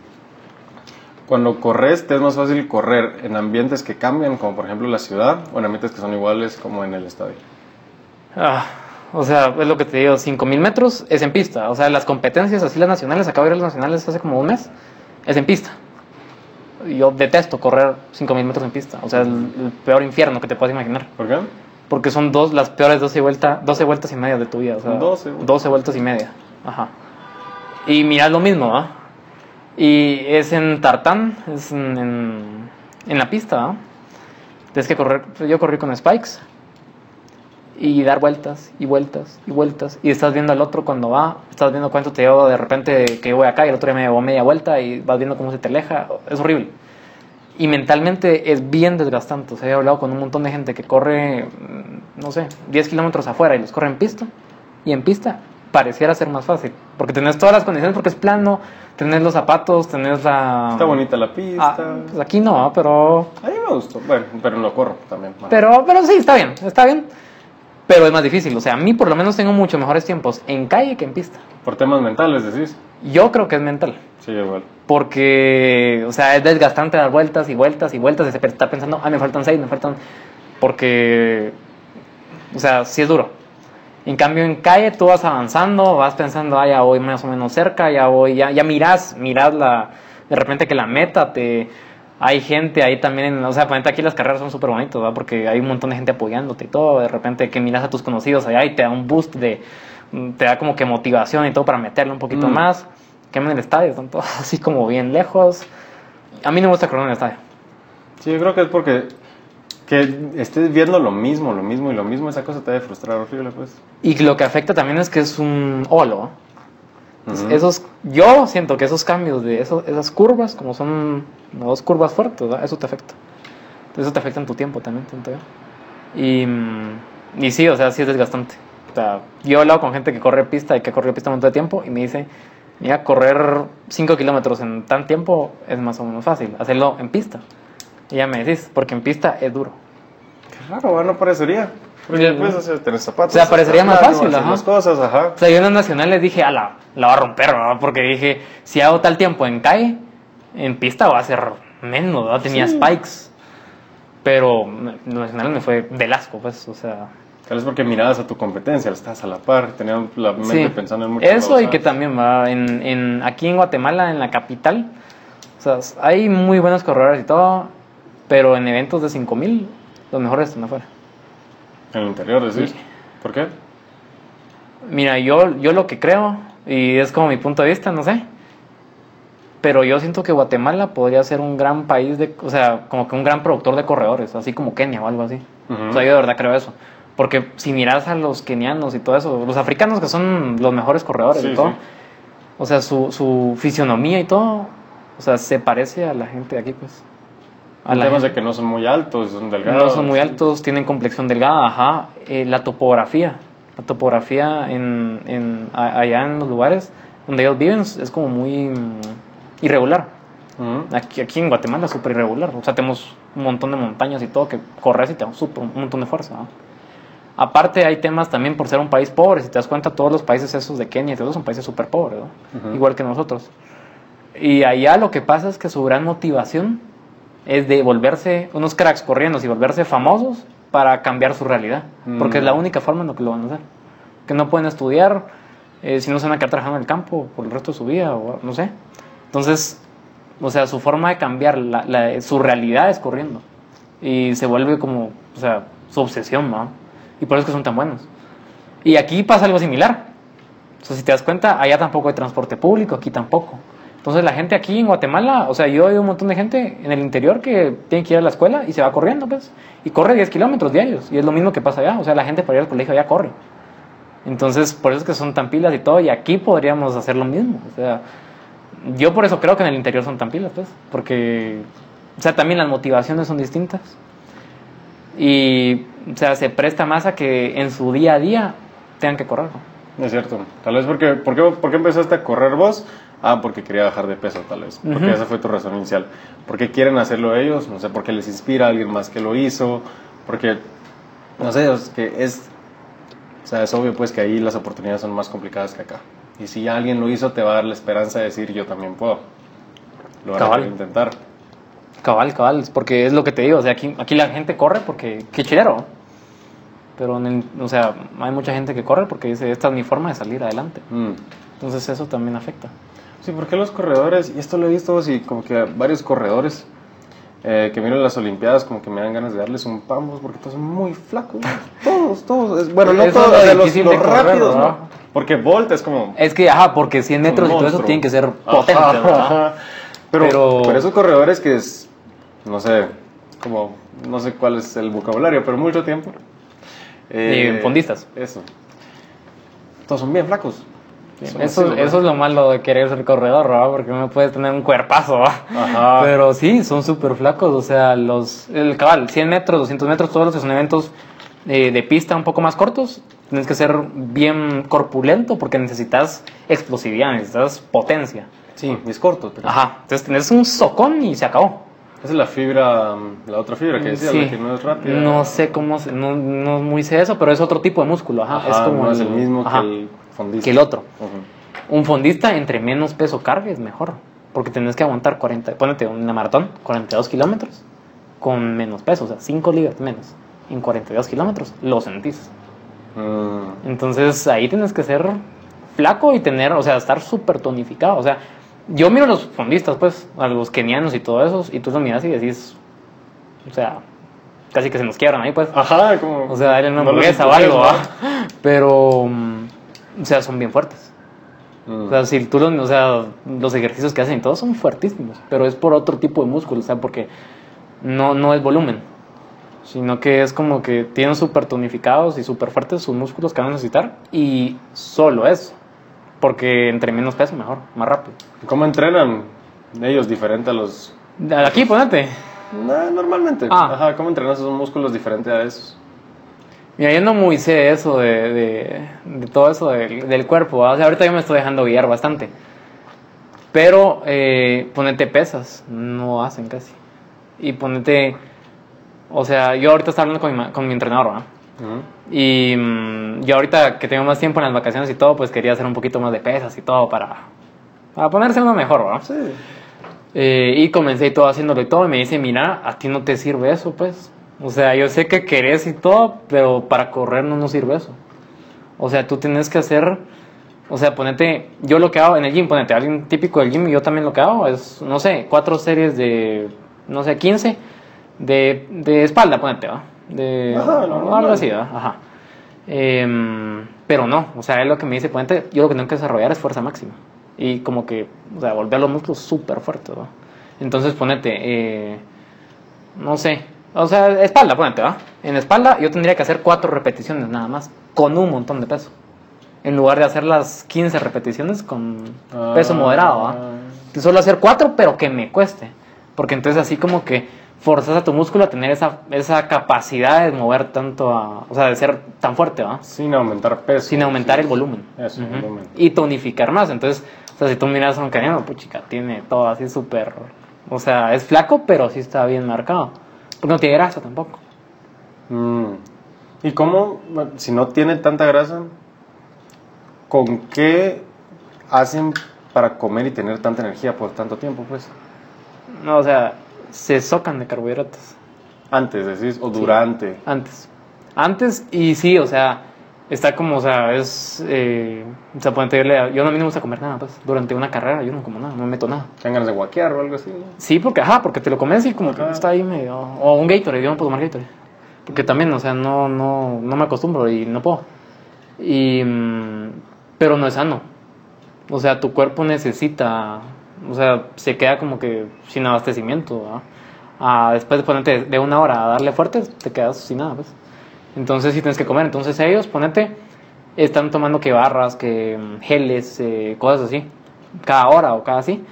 Cuando corres, te es más fácil correr en ambientes que cambian, como por ejemplo la ciudad, o en ambientes que son iguales, como en el estadio. Ah, o sea, es lo que te digo, 5000 metros es en pista. O sea, las competencias, así las nacionales, acabo de ir a las nacionales hace como un mes, es en pista. Yo detesto correr 5000 metros en pista. O sea, el, el peor infierno que te puedas imaginar. ¿Por qué? Porque son dos, las peores 12, vuelta, 12 vueltas y media de tu vida. O sea, 12. 12 vueltas y media. Ajá. Y mira lo mismo, ¿va? Y es en tartán, es en, en, en la pista, ¿va? Tienes que correr, yo corrí con spikes y dar vueltas y vueltas y vueltas y estás viendo al otro cuando va, estás viendo cuánto te llevo de repente que voy acá y el otro ya me llevó media vuelta y vas viendo cómo se te aleja, es horrible. Y mentalmente es bien desgastante. O sea, he hablado con un montón de gente que corre, mm, no sé, 10 kilómetros afuera y los corre en pista. Y en pista pareciera ser más fácil. Porque tenés todas las condiciones, porque es plano, tenés los zapatos, tenés la... Está bonita la pista. Ah, pues aquí no, pero... A mí me gustó. Bueno, pero no corro también. Pero, pero sí, está bien, está bien. Pero es más difícil. O sea, a mí por lo menos tengo mucho mejores tiempos en calle que en pista. Por temas mentales, decís. Yo creo que es mental. Sí, igual. Porque, o sea, es desgastante dar vueltas y vueltas y vueltas y estar pensando, ah, me faltan seis, me faltan. Porque, o sea, sí es duro. En cambio, en calle tú vas avanzando, vas pensando, ah, ya voy más o menos cerca, ya voy, ya, ya mirás, mirás la, de repente que la meta te. Hay gente ahí también, en- o sea, ponete aquí las carreras son súper bonitas, ¿verdad? Porque hay un montón de gente apoyándote y todo. De repente que miras a tus conocidos allá y te da un boost de. te da como que motivación y todo para meterle un poquito Mm. más. Que en el estadio, están todos [laughs] así como bien lejos. A mí no me gusta correr en el estadio. Sí, yo creo que es porque que estés viendo lo mismo, lo mismo y lo mismo, esa cosa te debe frustrar horrible, pues. Y lo que afecta también es que es un Esos, yo siento que esos cambios de esos, esas curvas, como son dos curvas fuertes, ¿verdad? eso te afecta. Entonces eso te afecta en tu tiempo también, siento yo. Y, mm, y sí, o sea, sí es desgastante. O sea, yo he hablado con gente que corre pista y que ha corrido pista un montón de tiempo y me dice, mira, correr 5 kilómetros en tan tiempo es más o menos fácil. Hacerlo en pista. Y ya me decís, porque en pista es duro. Qué raro, no parecería. Porque puedes hacer, tener zapatos. O sea, parecería más fácil, ajá. las cosas, ajá. O sea, yo en las nacionales dije, a la, la va a romper, ¿verdad? Porque dije, si hago tal tiempo en calle, en pista va a ser menos, ¿verdad? Tenía Sí. spikes. Pero en los nacionales me fue del asco, pues, o sea. Tal vez porque mirabas a tu competencia, estás a la par, tenías la mente Sí. pensando en muchas Eso y que también va en, en, aquí en Guatemala, en la capital, o sea, hay muy buenos corredores y todo, pero en eventos de 5000, los mejores están afuera. En el interior, decís. Sí. ¿Por qué? Mira, yo, yo lo que creo, y es como mi punto de vista, no sé, pero yo siento que Guatemala podría ser un gran país, de, o sea, como que un gran productor de corredores, así como Kenia o algo así. Ujú. O sea, yo de verdad creo eso. Porque si miras a los kenianos y todo eso, los africanos que son los mejores corredores Sí, y todo, sí. o sea, su, su fisionomía y todo, o sea, se parece a la gente de aquí, pues. A la Temas gente- de que no son muy altos, son delgados. no son muy altos, tienen complexión delgada, ajá. Eh, la topografía la topografía en, en, allá en los lugares donde ellos viven es como muy irregular. aquí, aquí en Guatemala es súper irregular. O sea, tenemos un montón de montañas y todo que corres y te da un, montón de fuerza. Aparte hay temas también por ser un país pobre. Si te das cuenta, todos los países esos de Kenia y todos son países súper pobres, igual que nosotros. Y allá lo que pasa es que su gran motivación es de volverse unos cracks corriendo y volverse famosos para cambiar su realidad. Porque es la mm. única forma en la que lo van a hacer. Que no pueden estudiar, eh, si no se van a quedar trabajando en el campo por el resto de su vida, o no sé. Entonces, o sea, su forma de cambiar la, su realidad es corriendo. Y se vuelve como, o sea, su obsesión, ¿no? Y por eso es que son tan buenos. Y aquí pasa algo similar. O sea, si te das cuenta, allá tampoco hay transporte público, aquí tampoco. Entonces la gente aquí en Guatemala, o sea, yo he un montón de gente en el interior que tiene que ir a la escuela y se va corriendo, pues. Y corre 10 kilómetros diarios. Y es lo mismo que pasa allá. O sea, la gente para ir al colegio ya corre. Entonces, por eso es que son tan pilas y todo. Y aquí podríamos hacer lo mismo. O sea, yo por eso creo que en el interior son tan pilas, pues. Porque, o sea, también las motivaciones son distintas. Y, o sea, se presta más a que en su día a día tengan que correr. Es cierto. Tal vez porque, ¿por qué, ¿por qué empezaste a correr vos? Ah, porque quería bajar de peso, tal vez. Porque esa fue tu razón inicial. Porque quieren hacerlo ellos, no sé, porque les inspira a alguien más que lo hizo, porque, no sé, es que es, o sea, es obvio pues que ahí las oportunidades son más complicadas que acá. Y si alguien lo hizo, te va a dar la esperanza de decir, yo también puedo. Lo van a intentar. Cabal, cabal, porque es lo que te digo, o sea, aquí, aquí la gente corre porque, qué chilero. Pero, o sea, hay mucha gente que corre porque dice, esta es mi forma de salir adelante. Mm. Entonces eso también afecta. Sí, porque los corredores, y esto lo he visto así, como que varios corredores eh, que miran las Olimpiadas, como que me dan ganas de darles un pambos porque todos son muy flacos. [laughs] Todos, todos. bueno, no todos, de los, los rápidos, ¿no? Porque Bolt es como. Es que, ajá, porque 100 metros y todo eso tienen que ser potentes, [laughs] Pero, pero, esos corredores que es, no sé, como, no sé cuál es el vocabulario, pero mucho tiempo. Eh, y fondistas. Eso. Todos son bien flacos eso, eso es lo malo de querer ser corredor, ¿verdad? Porque no puedes tener un cuerpazo, Ajá. Pero sí, son súper flacos, o sea, los, el cabal, 100 metros, 200 metros, todos los que son eventos eh, de pista un poco más cortos, tienes que ser bien corpulento porque necesitas explosividad, necesitas potencia. Sí, es corto. Ajá, entonces tienes un socón y se acabó. Esa es la fibra, la otra fibra que decía, la que no es rápida. No sé cómo, no, no muy sé eso, pero es otro tipo de músculo, ajá. es como no es el mismo que el que el otro. Un fondista, entre menos peso cargue, es mejor. Porque tenés que aguantar 40, ponete una maratón, 42 kilómetros, con menos peso, o sea, 5 libras menos. En 42 kilómetros lo sentís. Mm. Entonces ahí tienes que ser flaco y tener, o sea, estar súper tonificado. O sea, yo miro a los fondistas, pues, a los kenianos y todo eso, y tú los miras y decís, o sea, casi que se nos quiebran ahí, pues. Ajá, como. O sea, darle una hamburguesa o algo, Pero mm, o sea, son bien fuertes. Mm. O sea, si tú o sea, los ejercicios que hacen todos son fuertísimos, pero es por otro tipo de músculo, o sea, porque no, no es volumen, sino que es como que tienen súper tonificados y súper fuertes sus músculos que van a necesitar y solo eso, porque entre menos peso mejor, más rápido. ¿Cómo entrenan ellos diferente a los... Aquí, ponete. normalmente. Ah. Ajá, ¿cómo entrenan esos músculos diferente a esos? Mira, yo no muy sé eso de, de, todo eso del, cuerpo. O sea, ahorita yo me estoy dejando guiar bastante. Pero eh, ponete pesas, no hacen casi. Y ponete, o sea, yo ahorita estoy hablando con mi, con mi entrenador, ¿no? Y mm, yo ahorita que tengo más tiempo en las vacaciones y todo, pues quería hacer un poquito más de pesas y todo para, para ponerse uno mejor, ¿no? Sí. Eh, y comencé y todo haciéndolo y todo, y me dice, mira, a ti no te sirve eso, pues. O sea, yo sé que querés y todo, pero para correr no nos sirve eso. O sea, tú tienes que hacer, o sea, ponete, yo lo que hago en el gym, ponete, alguien típico del gym, y yo también lo que hago es, no sé, cuatro series de, no sé, 15 de, de espalda, ponete, ¿va? De, Ajá, no, algo así, ¿va? Ajá. Em, pero no, o sea, es lo que me dice, ponete, yo lo que tengo que desarrollar es fuerza máxima. Y como que, o sea, volver los músculos súper fuertes, ¿va? Entonces, ponete, eh, no sé, o sea, espalda, ponete, ¿va? En espalda yo tendría que hacer cuatro repeticiones nada más, con un montón de peso. En lugar de hacer las 15 repeticiones con peso moderado, ¿va? Ah. Solo hacer cuatro, pero que me cueste. Porque entonces así como que forzas a tu músculo a tener esa, esa capacidad de mover tanto, a, o sea, de ser tan fuerte, ¿va? Sin aumentar peso. Sin aumentar el volumen. Eso, Ujú. volumen. Y tonificar más. Entonces, o sea, si tú miras a un cañón, pues chica, tiene todo así súper... O sea, es flaco, pero sí está bien marcado. Porque no tiene grasa tampoco. Mm. ¿Y cómo, si no tiene tanta grasa, con qué hacen para comer y tener tanta energía por tanto tiempo, pues? No, o sea, se socan de carbohidratos. Antes, decís, o durante. Antes. Antes, y sí, o sea, está como, o sea, es. Eh, o sea, pueden pedirle. a- Yo a mí no me gusta comer nada, pues. Durante una carrera yo no como nada, no me meto nada. ¿Tengan ganas de guaquear o algo así? ¿no? Sí, porque, ajá, porque te lo comes y como que Ajá. está ahí medio. O un Gatorade, yo no puedo tomar Gatorade. Porque también, o sea, no, no, no me acostumbro y no puedo. Y. mm, pero no es sano. O sea, tu cuerpo necesita. O sea, se queda como que sin abastecimiento. ¿va? Ah, después de ponerte de una hora a darle fuerte, te quedas sin nada, pues. Entonces sí tienes que comer. Entonces ellos, ponete, están tomando que barras, que geles, eh, cosas así, cada hora o cada así,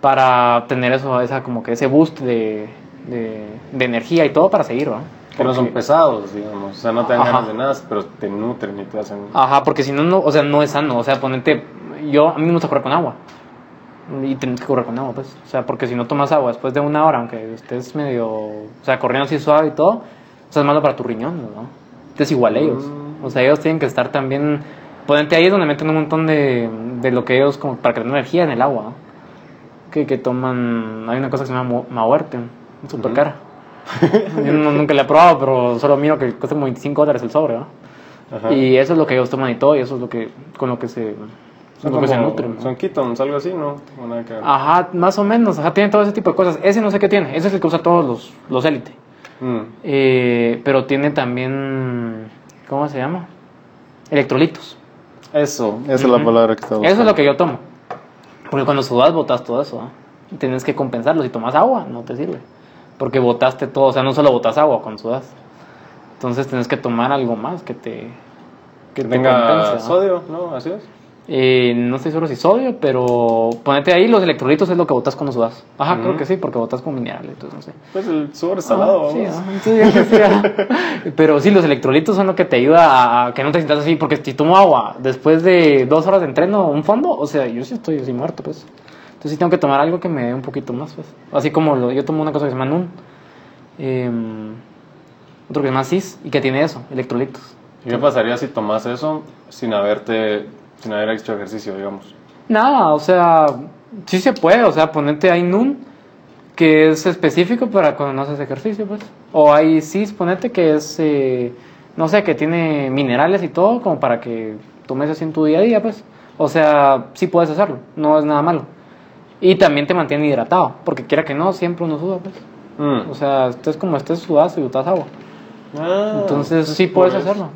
para tener eso, esa como que ese boost de, de, de energía y todo para seguir, ¿va? Que no son pesados, digamos. O sea, no te dan Ajá. ganas de nada, pero te nutren y te hacen. Ajá, porque si no, no, o sea, no es sano. O sea, ponete, yo, a mí me gusta correr con agua. Y tienes que correr con agua, pues. O sea, porque si no tomas agua después de una hora, aunque estés medio, o sea, corriendo así suave y todo, o sea, es malo para tu riñón, ¿no? Entonces igual ellos. Mm. O sea, ellos tienen que estar también, ponete ahí es donde meten un montón de, de lo que ellos, como para tengan energía en el agua. Que, que toman, hay una cosa que se llama Mahuerte, es súper cara. Yo no- nunca la he probado, pero solo miro que cuesta como 25 dólares el sobre, ¿no? Ajá. Y eso es lo que ellos toman y todo, y eso es lo que, con lo que se, son, que se como- nutren. son ketones, algo así, ¿no? Ajá, más o menos, ajá, tiene todo ese tipo de cosas. Ese no sé qué tiene, ese es el que usa todos los, los élite. Mm. Eh, pero tiene también, ¿cómo se llama? Electrolitos. Eso, esa es la palabra que estaba Eso es lo buscando. que yo tomo. Porque cuando sudas, botas todo eso. Y Tienes que compensarlo. Si tomas agua, no te sirve. Porque botaste todo, o sea, no solo botas agua cuando sudas. Entonces tienes que tomar algo más que te. Que te tenga compense, ¿no? sodio, ¿no? Así es. Eh, no estoy seguro si sodio, pero ponete ahí los electrolitos es lo que botas cuando sudas. Ajá, creo que sí, porque botas con minerales, entonces no sé. Pues el sudor es salado, Ah, sí, vamos. ah, sí, ah. [laughs] Pero sí, los electrolitos son lo que te ayuda a, que no te sientas así, porque si tomo agua después de dos horas de entreno, un fondo, o sea, yo sí estoy así muerto, pues. Entonces sí tengo que tomar algo que me dé un poquito más, pues. Así como lo- yo tomo una cosa que se llama NUN, em, otro que se llama CIS, y que tiene eso, electrolitos. ¿Y qué pasaría si tomas eso sin haberte, sin haber hecho ejercicio, digamos? Nada, o sea, sí se puede, o sea, ponerte ahí NUN, que es específico para cuando no haces ejercicio, pues. O hay CIS, ponete que es, eh, no sé, que tiene minerales y todo, como para que tomes así en tu día a día, pues. O sea, sí puedes hacerlo, no es nada malo. Y también te mantiene hidratado, porque quiera que no, siempre uno suda, pues. Mm. O sea, estés como estés sudazo y botas agua. Ah, Entonces sí por puedes hacerlo.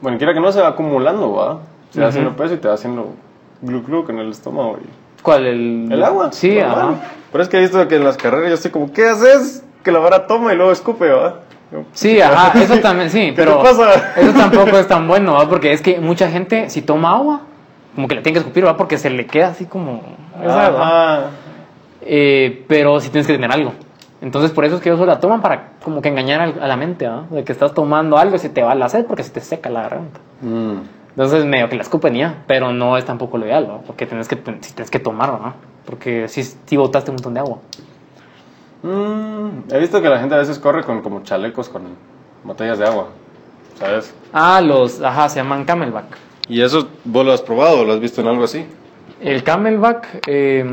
Bueno, quiera que no se va acumulando, ¿va? Va Ujú. haciendo peso y te va haciendo glu glu en el estómago. y- ¿Cuál? El, El agua. Sí, ajá. Pero es que he visto que en las carreras yo estoy como, ¿qué haces? Que la vara toma y luego escupe, ¿va? Yo, Sí, ajá, eso [laughs] también, sí, ¿Qué pero te pasa? eso tampoco es [laughs] tan bueno, ¿va? Porque es que mucha gente, si toma agua, como que le tiene que escupir, ¿va? Porque se le queda así como... Ajá. Eh, pero sí tienes que tener algo. Entonces, por eso es que ellos la toman para como que engañar a la mente, ¿va? De que estás tomando algo y se te va la sed porque se te seca la garganta. Mm. Entonces, medio que la escupen y ya, pero no es tampoco lo ideal, ¿va? Porque tienes que, si tienes que tomar, ¿va? Porque si, si botaste un montón de agua. Mm, He visto que la gente a veces corre con como chalecos con botellas de agua, ¿sabes? Ah, los, ajá, se llaman camelback. ¿Y eso vos lo has probado? ¿Lo has visto en algo así? El camelback eh,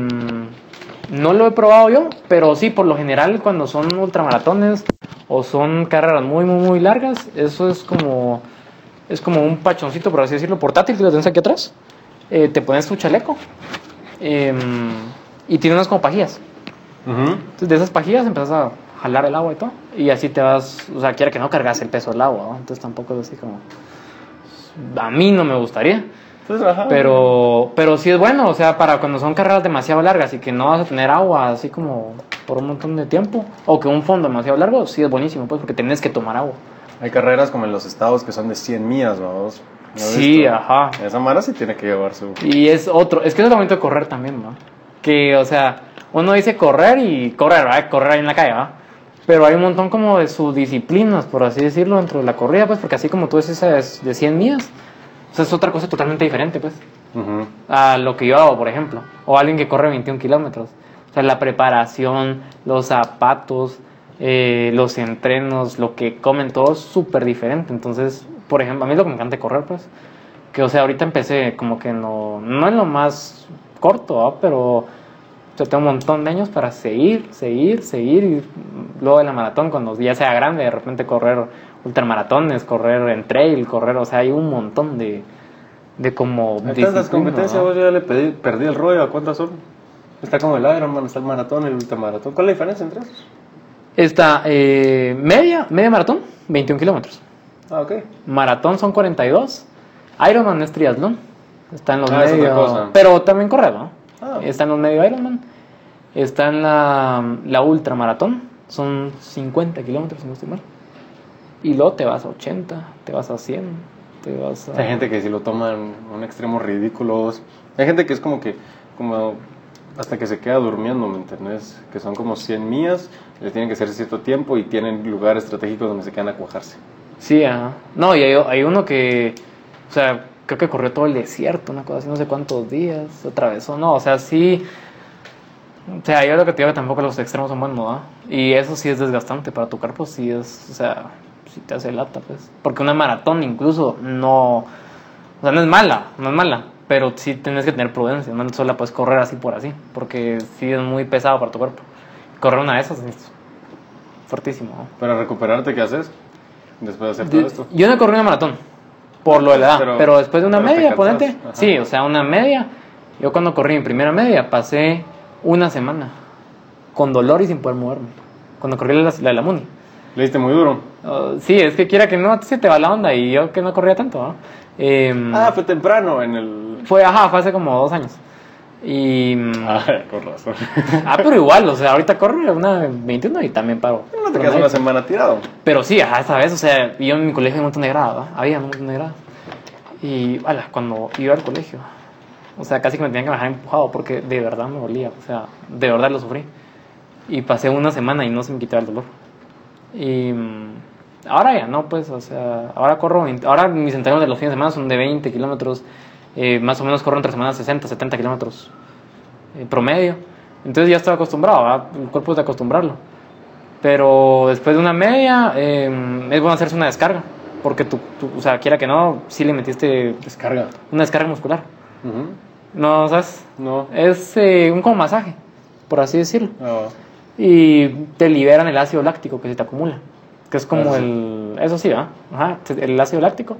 no lo he probado yo, pero sí, por lo general cuando son ultramaratones o son carreras muy, muy, muy largas, eso es como, es como un pachoncito, por así decirlo, portátil que lo tienes aquí atrás. Eh, te pones tu chaleco eh, y tiene unas como pajillas. Entonces de esas pajillas empiezas a jalar el agua y todo. Y así te vas, o sea, quiera que no cargas el peso del agua, ¿no? Entonces tampoco es así como... A mí no me gustaría. Entonces, ajá. Pero, pero sí es bueno, o sea, para cuando son carreras demasiado largas y que no vas a tener agua así como por un montón de tiempo, o que un fondo demasiado largo, sí es buenísimo, pues, porque tienes que tomar agua. Hay carreras como en los estados que son de 100 millas, vamos. ¿No Sí, ajá. Esa mara sí tiene que llevar su... Y es otro, es que es el momento de correr también, ¿no? Que, o sea, uno dice correr y correr, ¿verdad? Correr ahí en la calle, ¿verdad? Pero hay un montón como de subdisciplinas, por así decirlo, dentro de la corrida, pues, porque así como tú dices esa de 100 millas, o sea, es otra cosa totalmente diferente, pues, a lo que yo hago, por ejemplo, o alguien que corre 21 kilómetros. O sea, la preparación, los zapatos, eh, los entrenos, lo que comen, todo es súper diferente. Entonces, por ejemplo, a mí es lo que me encanta correr, pues, que, o sea, ahorita empecé como que no, no es lo más corto, pero yo tengo un montón de años para seguir, seguir, seguir. Y luego de la maratón, cuando ya sea grande, de repente correr ultramaratones, correr en trail, correr, o sea, hay un montón de, de como... ¿Hay tantas competencias? Vos ya le perdí el rollo, ¿a cuántas son? Está como el Ironman, está el maratón, el ultramaratón. ¿Cuál es la diferencia entre esos? Está eh, media, media maratón, 21 kilómetros. Ah, ok. Maratón son 42. Ironman es triatlón. Está en los ah, medios. Pero también corre, ¿no? Ah. Está en los medios Ironman. Está en la, la ultramaratón. Son 50 kilómetros, si no estoy mal. Y luego te vas a 80, te vas a 100, te vas a... Hay gente que si lo toma en un extremo ridículo. Hay gente que es como que, como hasta que se queda durmiendo, ¿me entendés? Que son como 100 millas, le tienen que hacer cierto tiempo y tienen lugares estratégicos donde se quedan a cuajarse. Sí, ajá. No, y hay, uno que, o sea, creo que corrió todo el desierto, una cosa así, no sé cuántos días, atravesó, no, o sea, sí. O sea, yo lo que te digo que tampoco los extremos son buenos, ¿no? Y eso sí es desgastante para tu cuerpo, sí es, o sea, sí te hace lata, pues. Porque una maratón incluso no, o sea, no es mala, no es mala, pero sí tienes que tener prudencia, no solo la puedes correr así por así, porque sí es muy pesado para tu cuerpo. Correr una de esas es fuertísimo. Para recuperarte, ¿qué haces después de hacer todo esto? Yo no corrí una maratón, por lo de la edad, pero, después de una media, ponente, sí, o sea, una media, yo cuando corrí mi primera media pasé una semana con dolor y sin poder moverme, cuando corrí la, de la Muni. ¿Le diste muy duro? Oh, sí, es que quiera que no, se te va la onda y yo que no corría tanto, ¿no? Em, ah, fue temprano en el... Fue, ajá, fue hace como dos años. Y... Ah, con razón. ah, pero igual, o sea, ahorita corro una 21 y también paro. No te quedas una semana tirado. Pero sí, ajá, esa vez, o sea, yo en mi colegio hay un montón de grados, había un montón de grados. Y, vale, cuando iba al colegio, o sea, casi que me tenían que bajar empujado porque de verdad me dolía, o sea, de verdad lo sufrí. Y pasé una semana y no se me quitaba el dolor. Y Ahora ya no, pues, o sea, ahora corro, ahora mis entrenos de los fines de semana son de 20 kilómetros, eh, más o menos corro entre semanas 60, 70 kilómetros eh, promedio. Entonces ya estoy acostumbrado, el cuerpo es de acostumbrarlo. Pero después de una media, em, es bueno hacerse una descarga, porque tú, o sea, quiera que no, sí le metiste descarga. una descarga muscular. ¿No sabes? No. Es eh, un como masaje, por así decirlo. Ah. Y te liberan el ácido láctico que se te acumula que es como el... Eso sí, ¿ah? Ajá, el ácido láctico.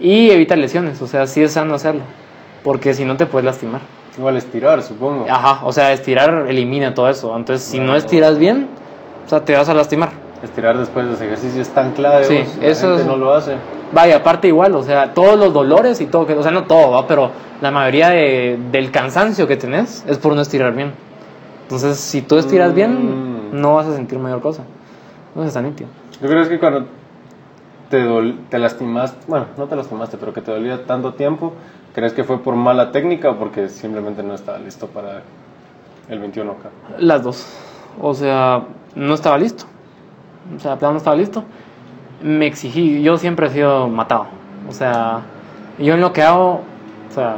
Y evita lesiones, o sea, sí es sano hacerlo, porque si no te puedes lastimar. Igual estirar, supongo. Ajá, o sea, estirar elimina todo eso. Entonces, si no estiras bien, o sea, te vas a lastimar. Estirar después de los ejercicios tan clave, sí, eso no lo hace. Vaya, aparte igual, o sea, todos los dolores y todo, o sea, no todo, ¿va? pero la mayoría de, del cansancio que tenés es por no estirar bien. Entonces, si tú estiras bien, mm. no vas a sentir mayor cosa. No es tan nítido. Yo creo que cuando te, te lastimaste, bueno, no te lastimaste, pero que te dolía tanto tiempo, ¿crees que fue por mala técnica o porque simplemente no estaba listo para el 21K? Las dos. O sea, no estaba listo. O sea, no estaba listo. Me exigí, yo siempre he sido matado. O sea, yo en lo que hago, o sea,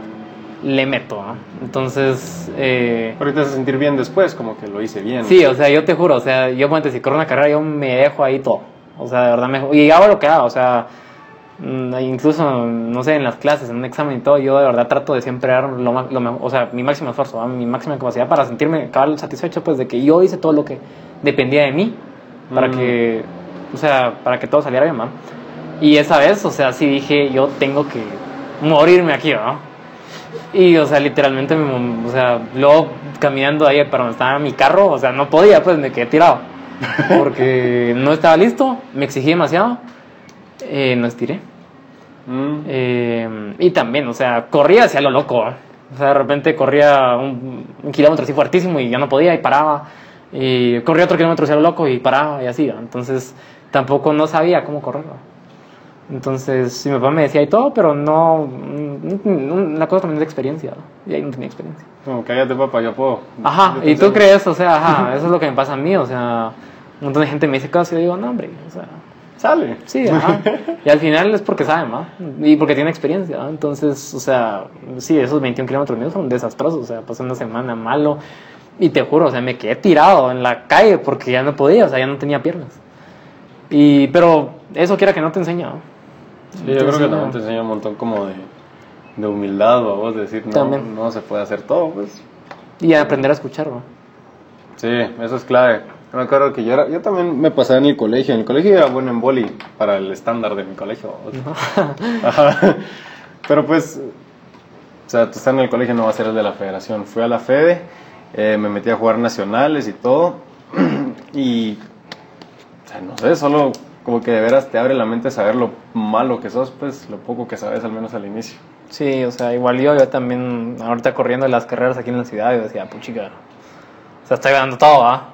le meto, ¿no? Entonces... Eh, Pero te sentir bien después, como que lo hice bien. Sí, o sea, yo te juro, o sea, yo cuando si corro una carrera, yo me dejo ahí todo. O sea, de verdad me... Y hago lo que hago, o sea, mm, incluso, no sé, en las clases, en un examen y todo, yo de verdad trato de siempre dar lo, lo o sea, mi máximo esfuerzo, mi máxima capacidad para sentirme cabal satisfecho, pues, de que yo hice todo lo que dependía de mí, para mm. que, o sea, para que todo saliera bien, ¿no? Y esa vez, o sea, sí dije, yo tengo que morirme aquí, ¿no? Y, o sea, literalmente, o sea, luego caminando ahí para donde estaba mi carro, o sea, no podía, pues me quedé tirado. Porque no estaba listo, me exigí demasiado, eh, no estiré. Mm. Eh, y también, o sea, corría hacia lo loco. O sea, de repente corría un, kilómetro así fuertísimo y ya no podía y paraba. Y corría otro kilómetro hacia lo loco y paraba y así. Entonces, tampoco no sabía cómo correr. Entonces, mi papá me decía y todo, pero no. Una cosa también es experiencia. Y ahí no tenía experiencia. Como, cállate, papá, yo puedo. Ajá, y tú crees, o sea, ajá, [laughs] eso es lo que me pasa a mí, o sea, un montón de gente me dice cosas y yo digo, no, hombre, o sea. Sale. Sí, ajá. y al final es porque sabe más y porque tiene experiencia. Entonces, o sea, sí, esos 21 kilómetros míos son desastrosos. O sea, pasé una semana malo y te juro, o sea, me quedé tirado en la calle porque ya no podía, o sea, ya no tenía piernas. Y, pero eso quiera que no te enseña. Sí, yo creo que también te enseña un montón como de, de humildad, a vos decir, no, no se puede hacer todo, pues. Y aprender a escuchar, ¿no? Sí, eso es clave. Me acuerdo que yo, era, yo también me pasaba en el colegio. En el colegio era bueno en boli para el estándar de mi colegio. [laughs] Pero pues, o sea, tú estás en el colegio no va a ser el de la federación. Fui a la Fede, eh, me metí a jugar nacionales y todo. [clears throat] y, o sea, no sé, solo como que de veras te abre la mente saber lo malo que sos, pues lo poco que sabes al menos al inicio. Sí, o sea, igual yo, yo también, ahorita corriendo las carreras aquí en la ciudad, yo decía, puchica, o sea, estoy ganando todo, ¿ah?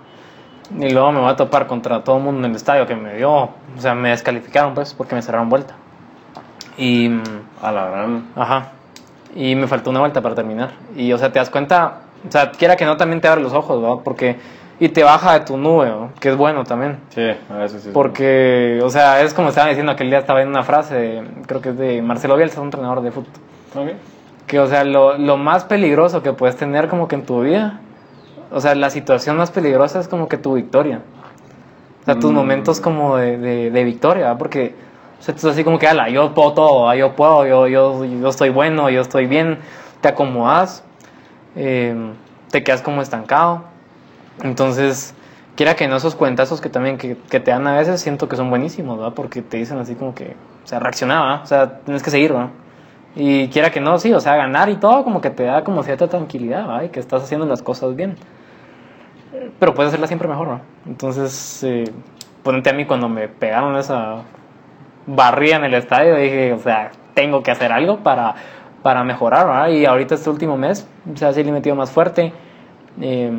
Y luego me voy a topar contra todo el mundo en el estadio que me dio, o sea, me descalificaron pues porque me cerraron vuelta. Y... A la gran... Ajá. Y me faltó una vuelta para terminar. Y, o sea, te das cuenta, o sea, quiera que no, también te abre los ojos, ¿verdad? Porque y te baja de tu nube, que es bueno también. Sí, a veces sí. Porque, o sea, es como estaba diciendo aquel día, estaba viendo una frase, creo que es de Marcelo Bielsa, un entrenador de fútbol. Okay. Que, o sea, lo, lo, más peligroso que puedes tener como que en tu vida, o sea, la situación más peligrosa es como que tu victoria. O sea, tus mm. momentos como de, de, victoria, porque, o sea, tú así como que, ala, yo puedo todo, yo puedo, yo, yo, yo estoy bueno, yo estoy bien, te acomodas, eh, te quedas como estancado entonces, quiera que no esos cuentazos que también que, te dan a veces, siento que son buenísimos, ¿verdad? Porque te dicen así como que, o sea, reaccionaba, o sea, tienes que seguir, ¿verdad? Y quiera que no, sí, o sea, ganar y todo, como que te da como cierta tranquilidad, ¿verdad? Y que estás haciendo las cosas bien. Pero puedes hacerlas siempre mejor, ¿no? Entonces, eh, a mí cuando me pegaron esa barría en el estadio, dije, o sea, tengo que hacer algo para, para mejorar, ¿verdad? Y ahorita este último mes, o sea, sí le he metido más fuerte eh,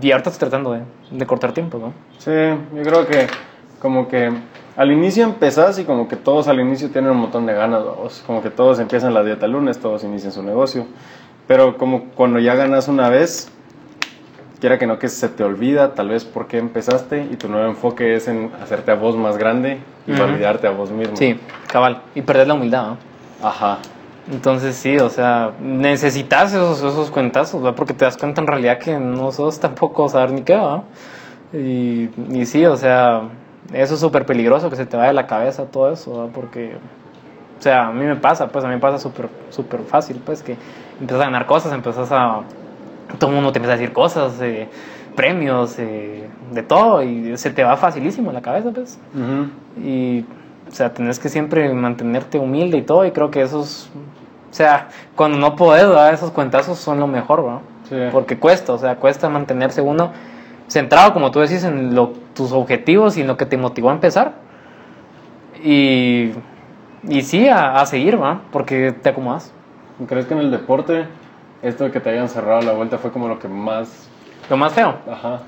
y ahorita estoy tratando de, de, cortar tiempo, ¿no? Sí, yo creo que como que al inicio empezás y como que todos al inicio tienen un montón de ganas, como que todos empiezan la dieta lunes, todos inician su negocio, pero como cuando ya ganas una vez, quiera que no que se te olvida tal vez por qué empezaste y tu nuevo enfoque es en hacerte a vos más grande y validarte a vos mismo. Sí, cabal, y perder la humildad, ¿no? Ajá. Entonces sí, o sea, necesitas esos, esos cuentazos, ¿verdad? Porque te das cuenta en realidad que no sos tampoco saber ni qué, ¿verdad? Y, y sí, o sea, eso es súper peligroso que se te vaya de la cabeza todo eso, ¿verdad? Porque, o sea, a mí me pasa, pues a mí me pasa súper súper fácil, pues que empiezas a ganar cosas, empiezas a... Todo el mundo te empieza a decir cosas, eh, premios, eh, de todo, y se te va facilísimo la cabeza, pues. Y, o sea, tenés que siempre mantenerte humilde y todo, y creo que eso es o sea, cuando no puedes dar esos cuentazos son lo mejor, ¿no? Sí. Porque cuesta, o sea, cuesta mantenerse uno centrado, como tú decís, en lo, tus objetivos y en lo que te motivó a empezar. Y, y sí, a, seguir, ¿va? Porque te acomodas. ¿Crees que en el deporte esto de que te hayan cerrado la vuelta fue como lo que más... Lo más feo? Ajá.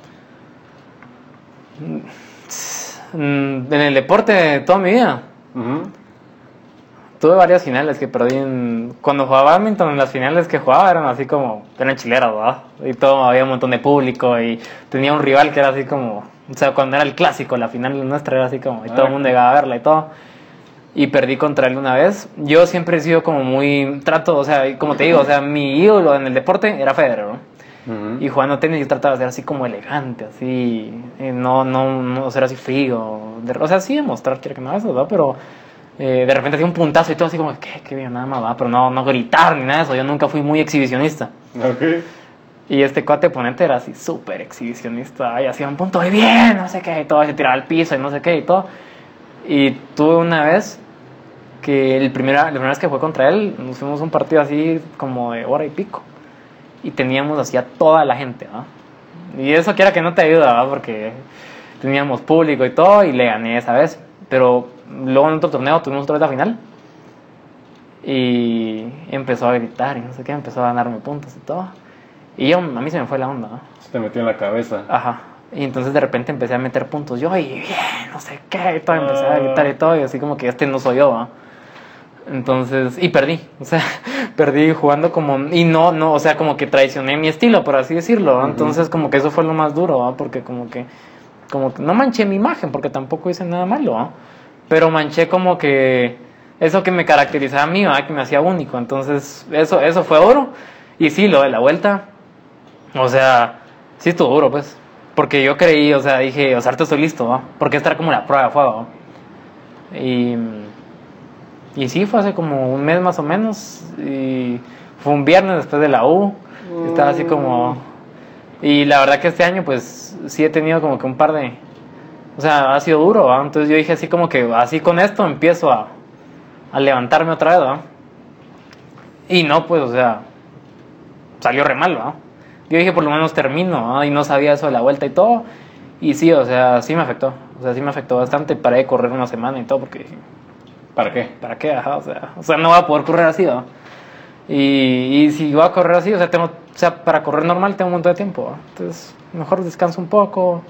Mm, en el deporte de toda mi vida. Uh tuve varias finales que perdí en, cuando jugaba badminton en las finales que jugaba eran así como eran chileras ¿verdad? y todo había un montón de público y tenía un rival que era así como o sea cuando era el clásico la final nuestra era así como y todo el mundo llegaba a verla y todo y perdí contra él una vez yo siempre he sido como muy trato o sea como te digo o sea [laughs] mi ídolo en el deporte era Federer ¿no? Y jugando tenis yo trataba de ser así como elegante, así, eh, no, no, no ser así frío, o sea, sí demostrar que no eso, ¿verdad? Pero eh, de repente hacía un puntazo y todo así como, ¿qué? Qué bien, nada más va, pero no, no gritar ni nada de eso. Yo nunca fui muy exhibicionista. Okay. Y este cuate oponente era así súper exhibicionista y hacía un punto de bien, no sé qué, y todo, se tiraba al piso y no sé qué y todo. Y tuve una vez que el primera, la primera vez que fue contra él, nos fuimos un partido así como de hora y pico. Y teníamos así a toda la gente, ¿no? Y eso quiera que no te ayuda, ¿no? Porque teníamos público y todo y le gané esa vez. Pero luego en otro torneo tuvimos otra vez la final. Y empezó a gritar y no sé qué, empezó a ganarme puntos y todo. Y yo, a mí se me fue la onda. Se te metió en la cabeza. Ajá. Y entonces de repente empecé a meter puntos yo y bien, no sé qué, y todo, empecé a gritar y todo, y así como que este no soy yo, ¿va? Entonces, y perdí, [laughs] o sea, perdí jugando como, y no, no, o sea, como que traicioné mi estilo, por así decirlo, entonces como que eso fue lo más duro, ¿va? porque como que, como que no manché mi imagen, porque tampoco hice nada malo, ¿va? Pero manché como que eso que me caracterizaba a mí, ¿va? que me hacía único, entonces eso, eso fue oro, y sí, lo de la vuelta, o sea, sí estuvo duro, pues, porque yo creí, o sea, dije, o sea, estoy listo, ¿va? porque esta era como la prueba de fuego, y y sí, fue hace como un mes más o menos. Y fue un viernes después de la U. Estaba así como... Y la verdad que este año pues sí he tenido como que un par de... O sea, ha sido duro, ¿va? Entonces yo dije así como que así con esto empiezo a, a levantarme otra vez, ¿va? Y no, pues, o sea, salió re mal, ¿va? Yo dije por lo menos termino, ¿va? Y no sabía eso de la vuelta y todo. Y sí, o sea, sí me afectó. O sea, sí me afectó bastante. Paré de correr una semana y todo porque ¿Para qué? ¿Para qué? Ajá, o sea, o sea, no va a poder correr así, ¿no? Y, y si voy a correr así, o sea, tengo, o sea, para correr normal tengo un montón de tiempo, ¿no? entonces mejor descanso un poco.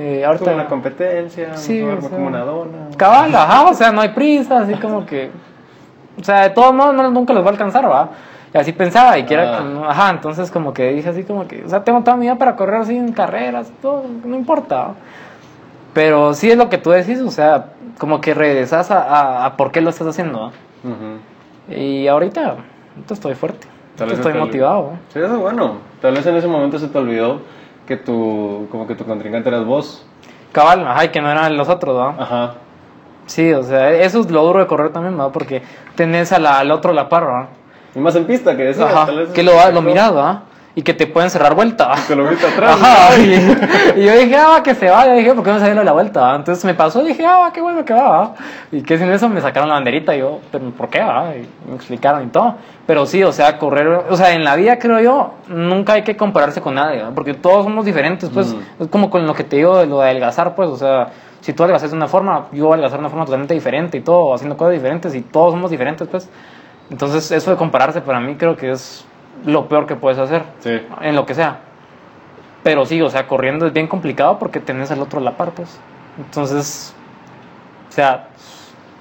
Eh, ahorita como una competencia, sí, o sea, como una dona. Cabal, ajá, o sea, no hay prisa, así como que, o sea, de todos modos nunca los va a alcanzar, ¿va? Y así pensaba, y que era, ah. ajá, entonces como que dije así como que, o sea, tengo toda mi vida para correr así en carreras, todo, no importa. Pero sí es lo que tú decís, o sea, como que regresas a, a, por qué lo estás haciendo. Y ahorita, estoy fuerte. estoy motivado. Sí, eso es bueno. Tal vez en ese momento se te olvidó que tu, como que tu contrincante eras vos. Cabal, ajá, y que no eran los otros, ¿no? Ajá. Sí, o sea, eso es lo duro de correr también, ¿no? Porque tenés a la, al otro la par, ¿no? Y más en pista, que eso. Ajá, que lo, lo mirado, ¿ah? Y que te pueden cerrar vuelta. Y te lo viste [laughs] atrás. y, yo dije, ah, que se vaya. Dije, ¿por qué no se la vuelta? Entonces me pasó y dije, ah, qué bueno que va. Y que sin eso me sacaron la banderita. Y yo, ¿pero por qué? va? Y me explicaron y todo. Pero sí, o sea, correr, o sea, en la vida creo yo, nunca hay que compararse con nadie, porque todos somos diferentes. Pues mm. es como con lo que te digo de lo de adelgazar, pues, o sea, si tú adelgazas de una forma, yo voy a adelgazar de una forma totalmente diferente y todo, haciendo cosas diferentes y todos somos diferentes, pues. Entonces, eso de compararse para mí creo que es lo peor que puedes hacer. Sí. En lo que sea. Pero sí, o sea, corriendo es bien complicado porque tenés al otro a la par, pues. Entonces, o sea,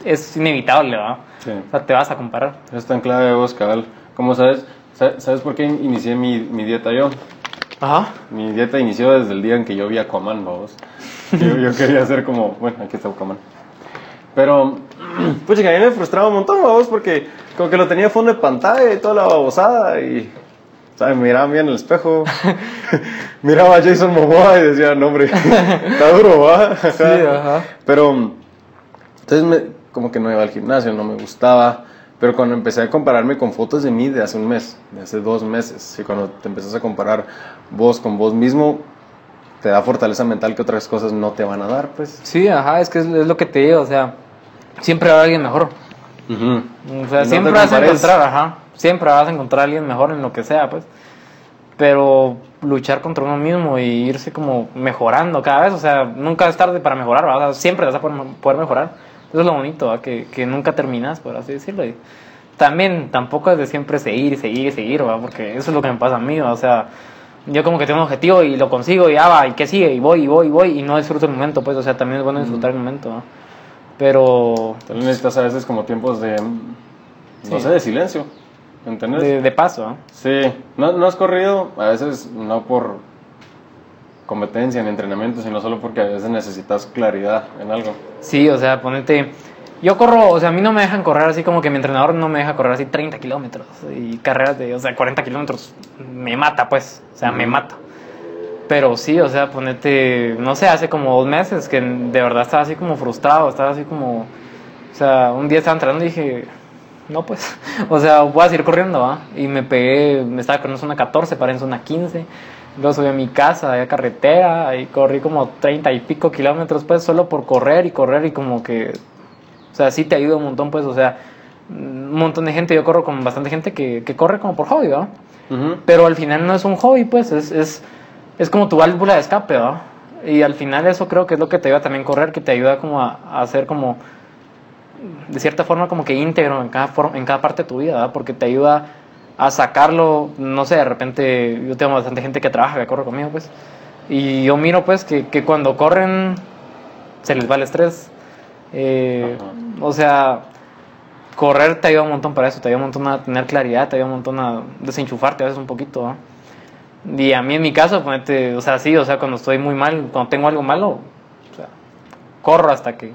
es inevitable, ¿verdad? Sí. O sea, te vas a comparar. Es tan clave vos, cabal. ¿Cómo sabes? ¿Sabes por qué inicié mi, mi dieta yo? Ajá. Mi dieta inició desde el día en que yo vi a Coman, vos. Yo, yo quería hacer como, bueno, aquí está Coman. Pero, [clears throat] pues a mí me frustraba un montón, vos, porque como que lo tenía fondo de pantalla y toda la babosada y... ¿sabes? Miraba bien en el espejo, [laughs] [laughs] miraba a Jason Momoa y decía, no hombre, [laughs] está duro, ¿va? Sí, ajá. Pero, entonces me, como que no iba al gimnasio, no me gustaba. Pero cuando empecé a compararme con fotos de mí de hace un mes, de hace dos meses, y cuando te empezás a comparar vos con vos mismo, te da fortaleza mental que otras cosas no te van a dar, pues. Sí, ajá, es que es, es lo que te digo, o sea, siempre va a haber alguien mejor. O sea, siempre vas a encontrar, ajá, siempre vas a encontrar a alguien mejor en lo que sea, pues. Pero luchar contra uno mismo y irse como mejorando cada vez, o sea, nunca es tarde para mejorar, o sea, siempre vas a poder, mejorar. Eso es lo bonito, que, que, nunca terminas, por así decirlo. Y también tampoco es de siempre seguir seguir seguir, ¿va? porque eso es lo que me pasa a mí, o sea, yo como que tengo un objetivo y lo consigo y ya va, y qué sigue, y voy, y voy, y voy, y no disfruto el momento, pues, o sea, también es bueno disfrutar el momento, ¿no? Pero. También necesitas a veces como tiempos de. No sé, de silencio. ¿Entendés? De, paso. Sí. ¿No, ¿No has corrido? A veces no por competencia ni entrenamiento, sino solo porque a veces necesitas claridad en algo. Sí, o sea, ponete. Yo corro, o sea, a mí no me dejan correr así como que mi entrenador no me deja correr así 30 kilómetros y carreras de, o sea, 40 kilómetros me mata, pues, o sea, me mata. Pero sí, o sea, ponete, no sé, hace como dos meses que de verdad estaba así como frustrado, estaba así como, o sea, un día estaba entrando y dije, no pues, [laughs] o sea, voy a seguir corriendo, ¿va? Y me pegué, me estaba corriendo zona 14, para en zona 15, luego subí a mi casa, a carretera, y corrí como 30 y pico kilómetros, pues, solo por correr y correr y como que, o sea, sí te ayuda un montón, pues, o sea, un montón de gente, yo corro con bastante gente que, que corre como por hobby, ¿va? Pero al final no es un hobby, pues, es... es es como tu válvula de escape, ¿no? Y al final eso creo que es lo que te ayuda también a correr, que te ayuda como a, hacer como, de cierta forma como que íntegro en cada, en cada parte de tu vida, ¿verdad? Porque te ayuda a sacarlo, no sé, de repente yo tengo bastante gente que trabaja, que corre conmigo, pues, Y yo miro pues que, que cuando corren se les va el estrés. Eh, o sea, correr te ayuda un montón para eso, te ayuda un montón a tener claridad, te ayuda un montón a desenchufarte a veces un poquito. Y a mí en mi caso, ponete, o sea, sí, o sea, cuando estoy muy mal, cuando tengo algo malo, o sea, corro hasta que...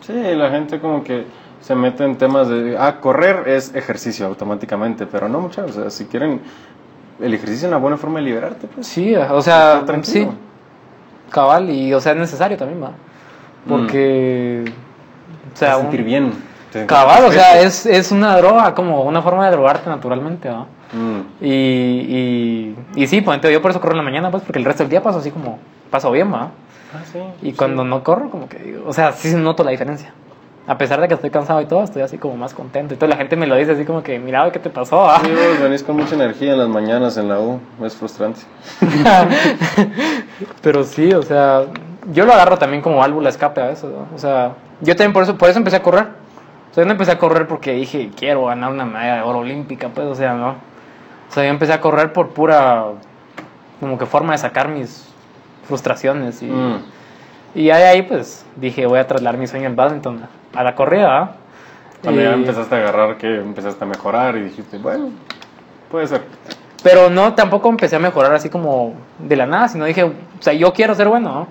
Sí, la gente como que se mete en temas de, ah, correr es ejercicio automáticamente, pero no muchas, o sea, si quieren, el ejercicio es una buena forma de liberarte, pues. Sí, o sea, sí, cabal, y o sea, es necesario también, va. Porque, o sea, sentir bien. Cabal, o sea, es, es una droga, como una forma de drogarte naturalmente, ¿va? Mm. Y, y, y, sí, pues yo por eso corro en la mañana, pues, porque el resto del día paso así como, paso bien, ¿va? Ah, sí, y cuando no corro, como que, o sea, sí noto la diferencia. A pesar de que estoy cansado y todo, estoy así como más contento. Y toda la gente me lo dice así como que, mira, ¿qué te pasó? Sí, venís con mucha energía en las mañanas en la U. Es frustrante. [laughs] Pero sí, o sea, yo lo agarro también como válvula escape a veces. O sea, yo también por eso, por eso empecé a correr. O sea, yo no empecé a correr porque dije, quiero ganar una medalla de oro olímpica, pues, o sea, no. O sea, yo empecé a correr por pura, como que forma de sacar mis frustraciones. Y, mm. y ahí, ahí, pues, dije, voy a trasladar mi sueño en badminton a la corrida. También empezaste a agarrar que empezaste a mejorar y dijiste, bueno, puede ser. Pero no, tampoco empecé a mejorar así como de la nada, sino dije, o sea, yo quiero ser bueno,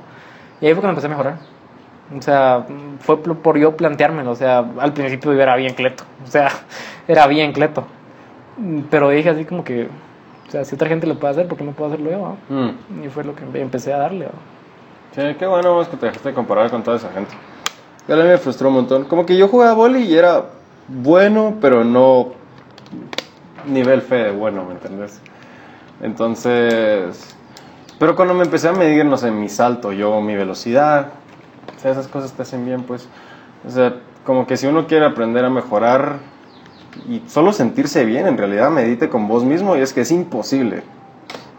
Y ahí fue cuando empecé a mejorar. O sea, fue por yo planteármelo. O sea, al principio yo era bien cleto. O sea, [laughs] era bien cleto. Pero dije así como que, o sea, si otra gente lo puede hacer, ¿por qué no puedo hacerlo yo? Mm. Y fue lo que empecé a darle. Sí, qué bueno es que te dejaste comparar con toda esa gente. A mí me frustró un montón. Como que yo jugaba boli y era bueno, pero no nivel fe de bueno, ¿me entendés? Entonces, pero cuando me empecé a medir, no sé, mi salto, yo, mi velocidad, o sea, esas cosas te hacen bien, pues. O sea, como que si uno quiere aprender a mejorar y solo sentirse bien, en realidad medite con vos mismo y es que es imposible.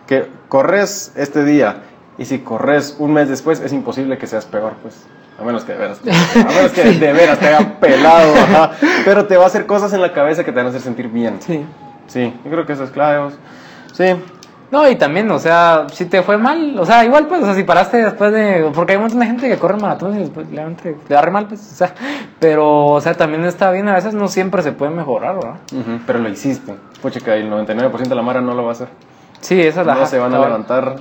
Que corres este día y si corres un mes después, es imposible que seas peor, pues. A menos que de veras, a menos que [laughs] de veras te hagan pelado, [laughs] pero te va a hacer cosas en la cabeza que te van a hacer sentir bien. Sí. Sí, yo creo que eso es clave. Sí. No, y también, o sea, si te fue mal, o sea, igual pues, o sea, si paraste después de, porque hay de gente que corre maratones y después le, le da mal, pues, o sea, pero, o sea, también está bien, a veces no siempre se puede mejorar, ¿verdad? pero lo hiciste. Pucha, que el 99% de la mara no lo va a hacer. Sí, esa es la... No se van a levantar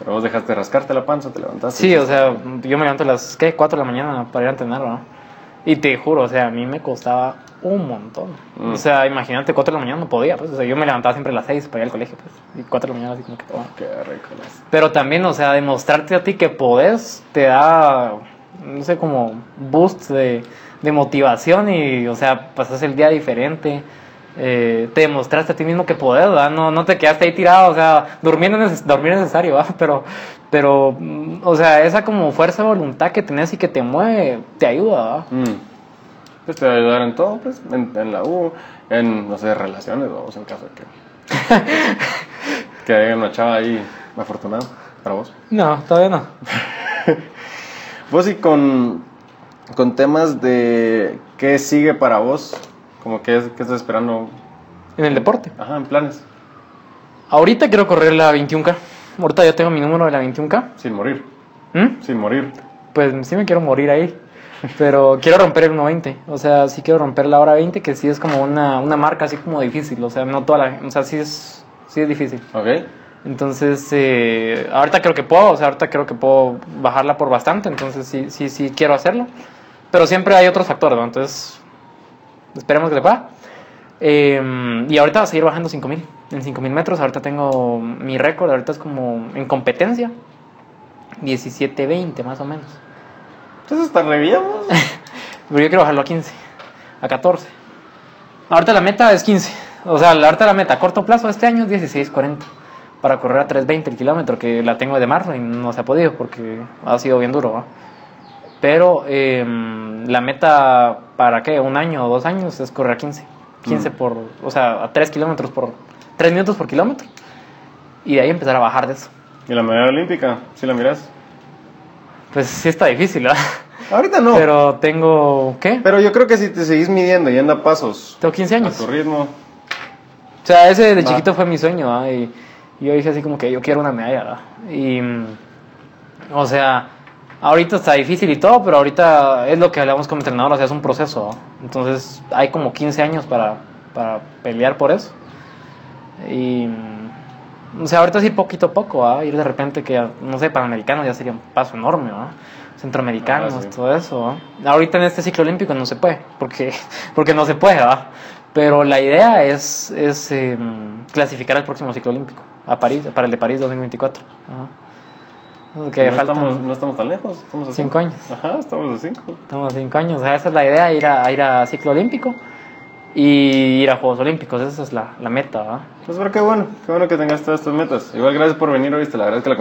pero vos dejaste rascarte la panza, te levantaste. Sí, o sea, yo me levanto a las, ¿qué? 4 de la mañana para ir a entrenar, ¿no? Y te juro, o sea, a mí me costaba un montón. Mm. O sea, imagínate, 4 de la mañana no podía, pues. O sea, yo me levantaba siempre a las 6 para ir al colegio, pues. Y 4 de la mañana así como que todo. Qué rico. Pero también, o sea, demostrarte a ti que podés te da, no sé, como boost de, de motivación y, o sea, pasas el día diferente eh, te demostraste a ti mismo que podés, No, no te quedaste ahí tirado, o sea, durmiendo dormir es necesario, [laughs] Pero, pero, mm, o sea, esa como fuerza de voluntad que tenés y que te mueve, te ayuda, mm. Pues te va a ayudar en todo, pues, en, la U, en, no sé, relaciones, vamos, en caso de que, [laughs] que haya una chava ahí afortunada para vos. No, todavía no. [laughs] vos y con, con temas de qué sigue para vos, como que, estás esperando. En el deporte. Ajá, en planes. Ahorita quiero correr la 21K. Ahorita ya tengo mi número de la 21K. Sin morir. ¿Mm? Sin morir. Pues sí me quiero morir ahí. Pero quiero romper el 1.20. O sea, sí quiero romper la hora 20, que sí es como una, una marca así como difícil. O sea, no toda la. O sea, sí es, sí es difícil. Ok. Entonces, eh, ahorita creo que puedo. O sea, ahorita creo que puedo bajarla por bastante. Entonces, sí, sí, sí quiero hacerlo. Pero siempre hay otros factores, ¿no? Entonces, Esperemos que le pueda. Em, y ahorita va a seguir bajando 5000. En 5000 metros, ahorita tengo mi récord, ahorita es como en competencia. 17-20 más o menos. Entonces está re bien. Pero yo quiero bajarlo a 15, a 14. Ahorita la meta es 15. O sea, ahorita la meta a corto plazo este año es 16-40. Para correr a 3.20 el kilómetro, que la tengo de marzo y no se ha podido porque ha sido bien duro. Pero em, la meta para qué, un año o dos años es correr a 15. 15 mm. por, o sea, a 3 kilómetros por, 3 minutos por kilómetro. Y de ahí empezar a bajar de eso. ¿Y la medalla olímpica? ¿Sí la miras? Pues sí está difícil, ¿verdad? Ahorita no. Pero tengo, ¿qué? Pero yo creo que si te seguís midiendo y anda pasos. Tengo 15 años. A tu ritmo. O sea, ese de chiquito fue mi sueño, ¿ah? Y, yo dije así como que yo quiero una medalla, ¿verdad? Y, mm, o sea, ahorita está difícil y todo, pero ahorita es lo que hablamos como entrenador, o sea, es un proceso. ¿no? Entonces hay como 15 años para, para pelear por eso. Y, mm, o sea, ahorita sí poquito a poco, ¿va? ir de repente que, no sé, Panamericanos ya sería un paso enorme, ¿va? Centroamericanos, Ah, sí. todo eso. ¿va? Ahorita en este ciclo olímpico no se puede, porque, [laughs] porque no se puede, ¿va? Pero la idea es, es eh, clasificar al próximo ciclo olímpico, a París, para el de París 2024. Ajá. Que no, faltan estamos, no estamos tan lejos. Estamos a cinco años. Ajá, estamos a cinco. Estamos a cinco años. O sea, esa es la idea, ir a, ir a ciclo olímpico y ir a Juegos Olímpicos. Esa es la, meta, ¿va? Pues pero qué bueno, qué bueno que tengas todas estas metas. Igual gracias por venir, viste, la verdad es que la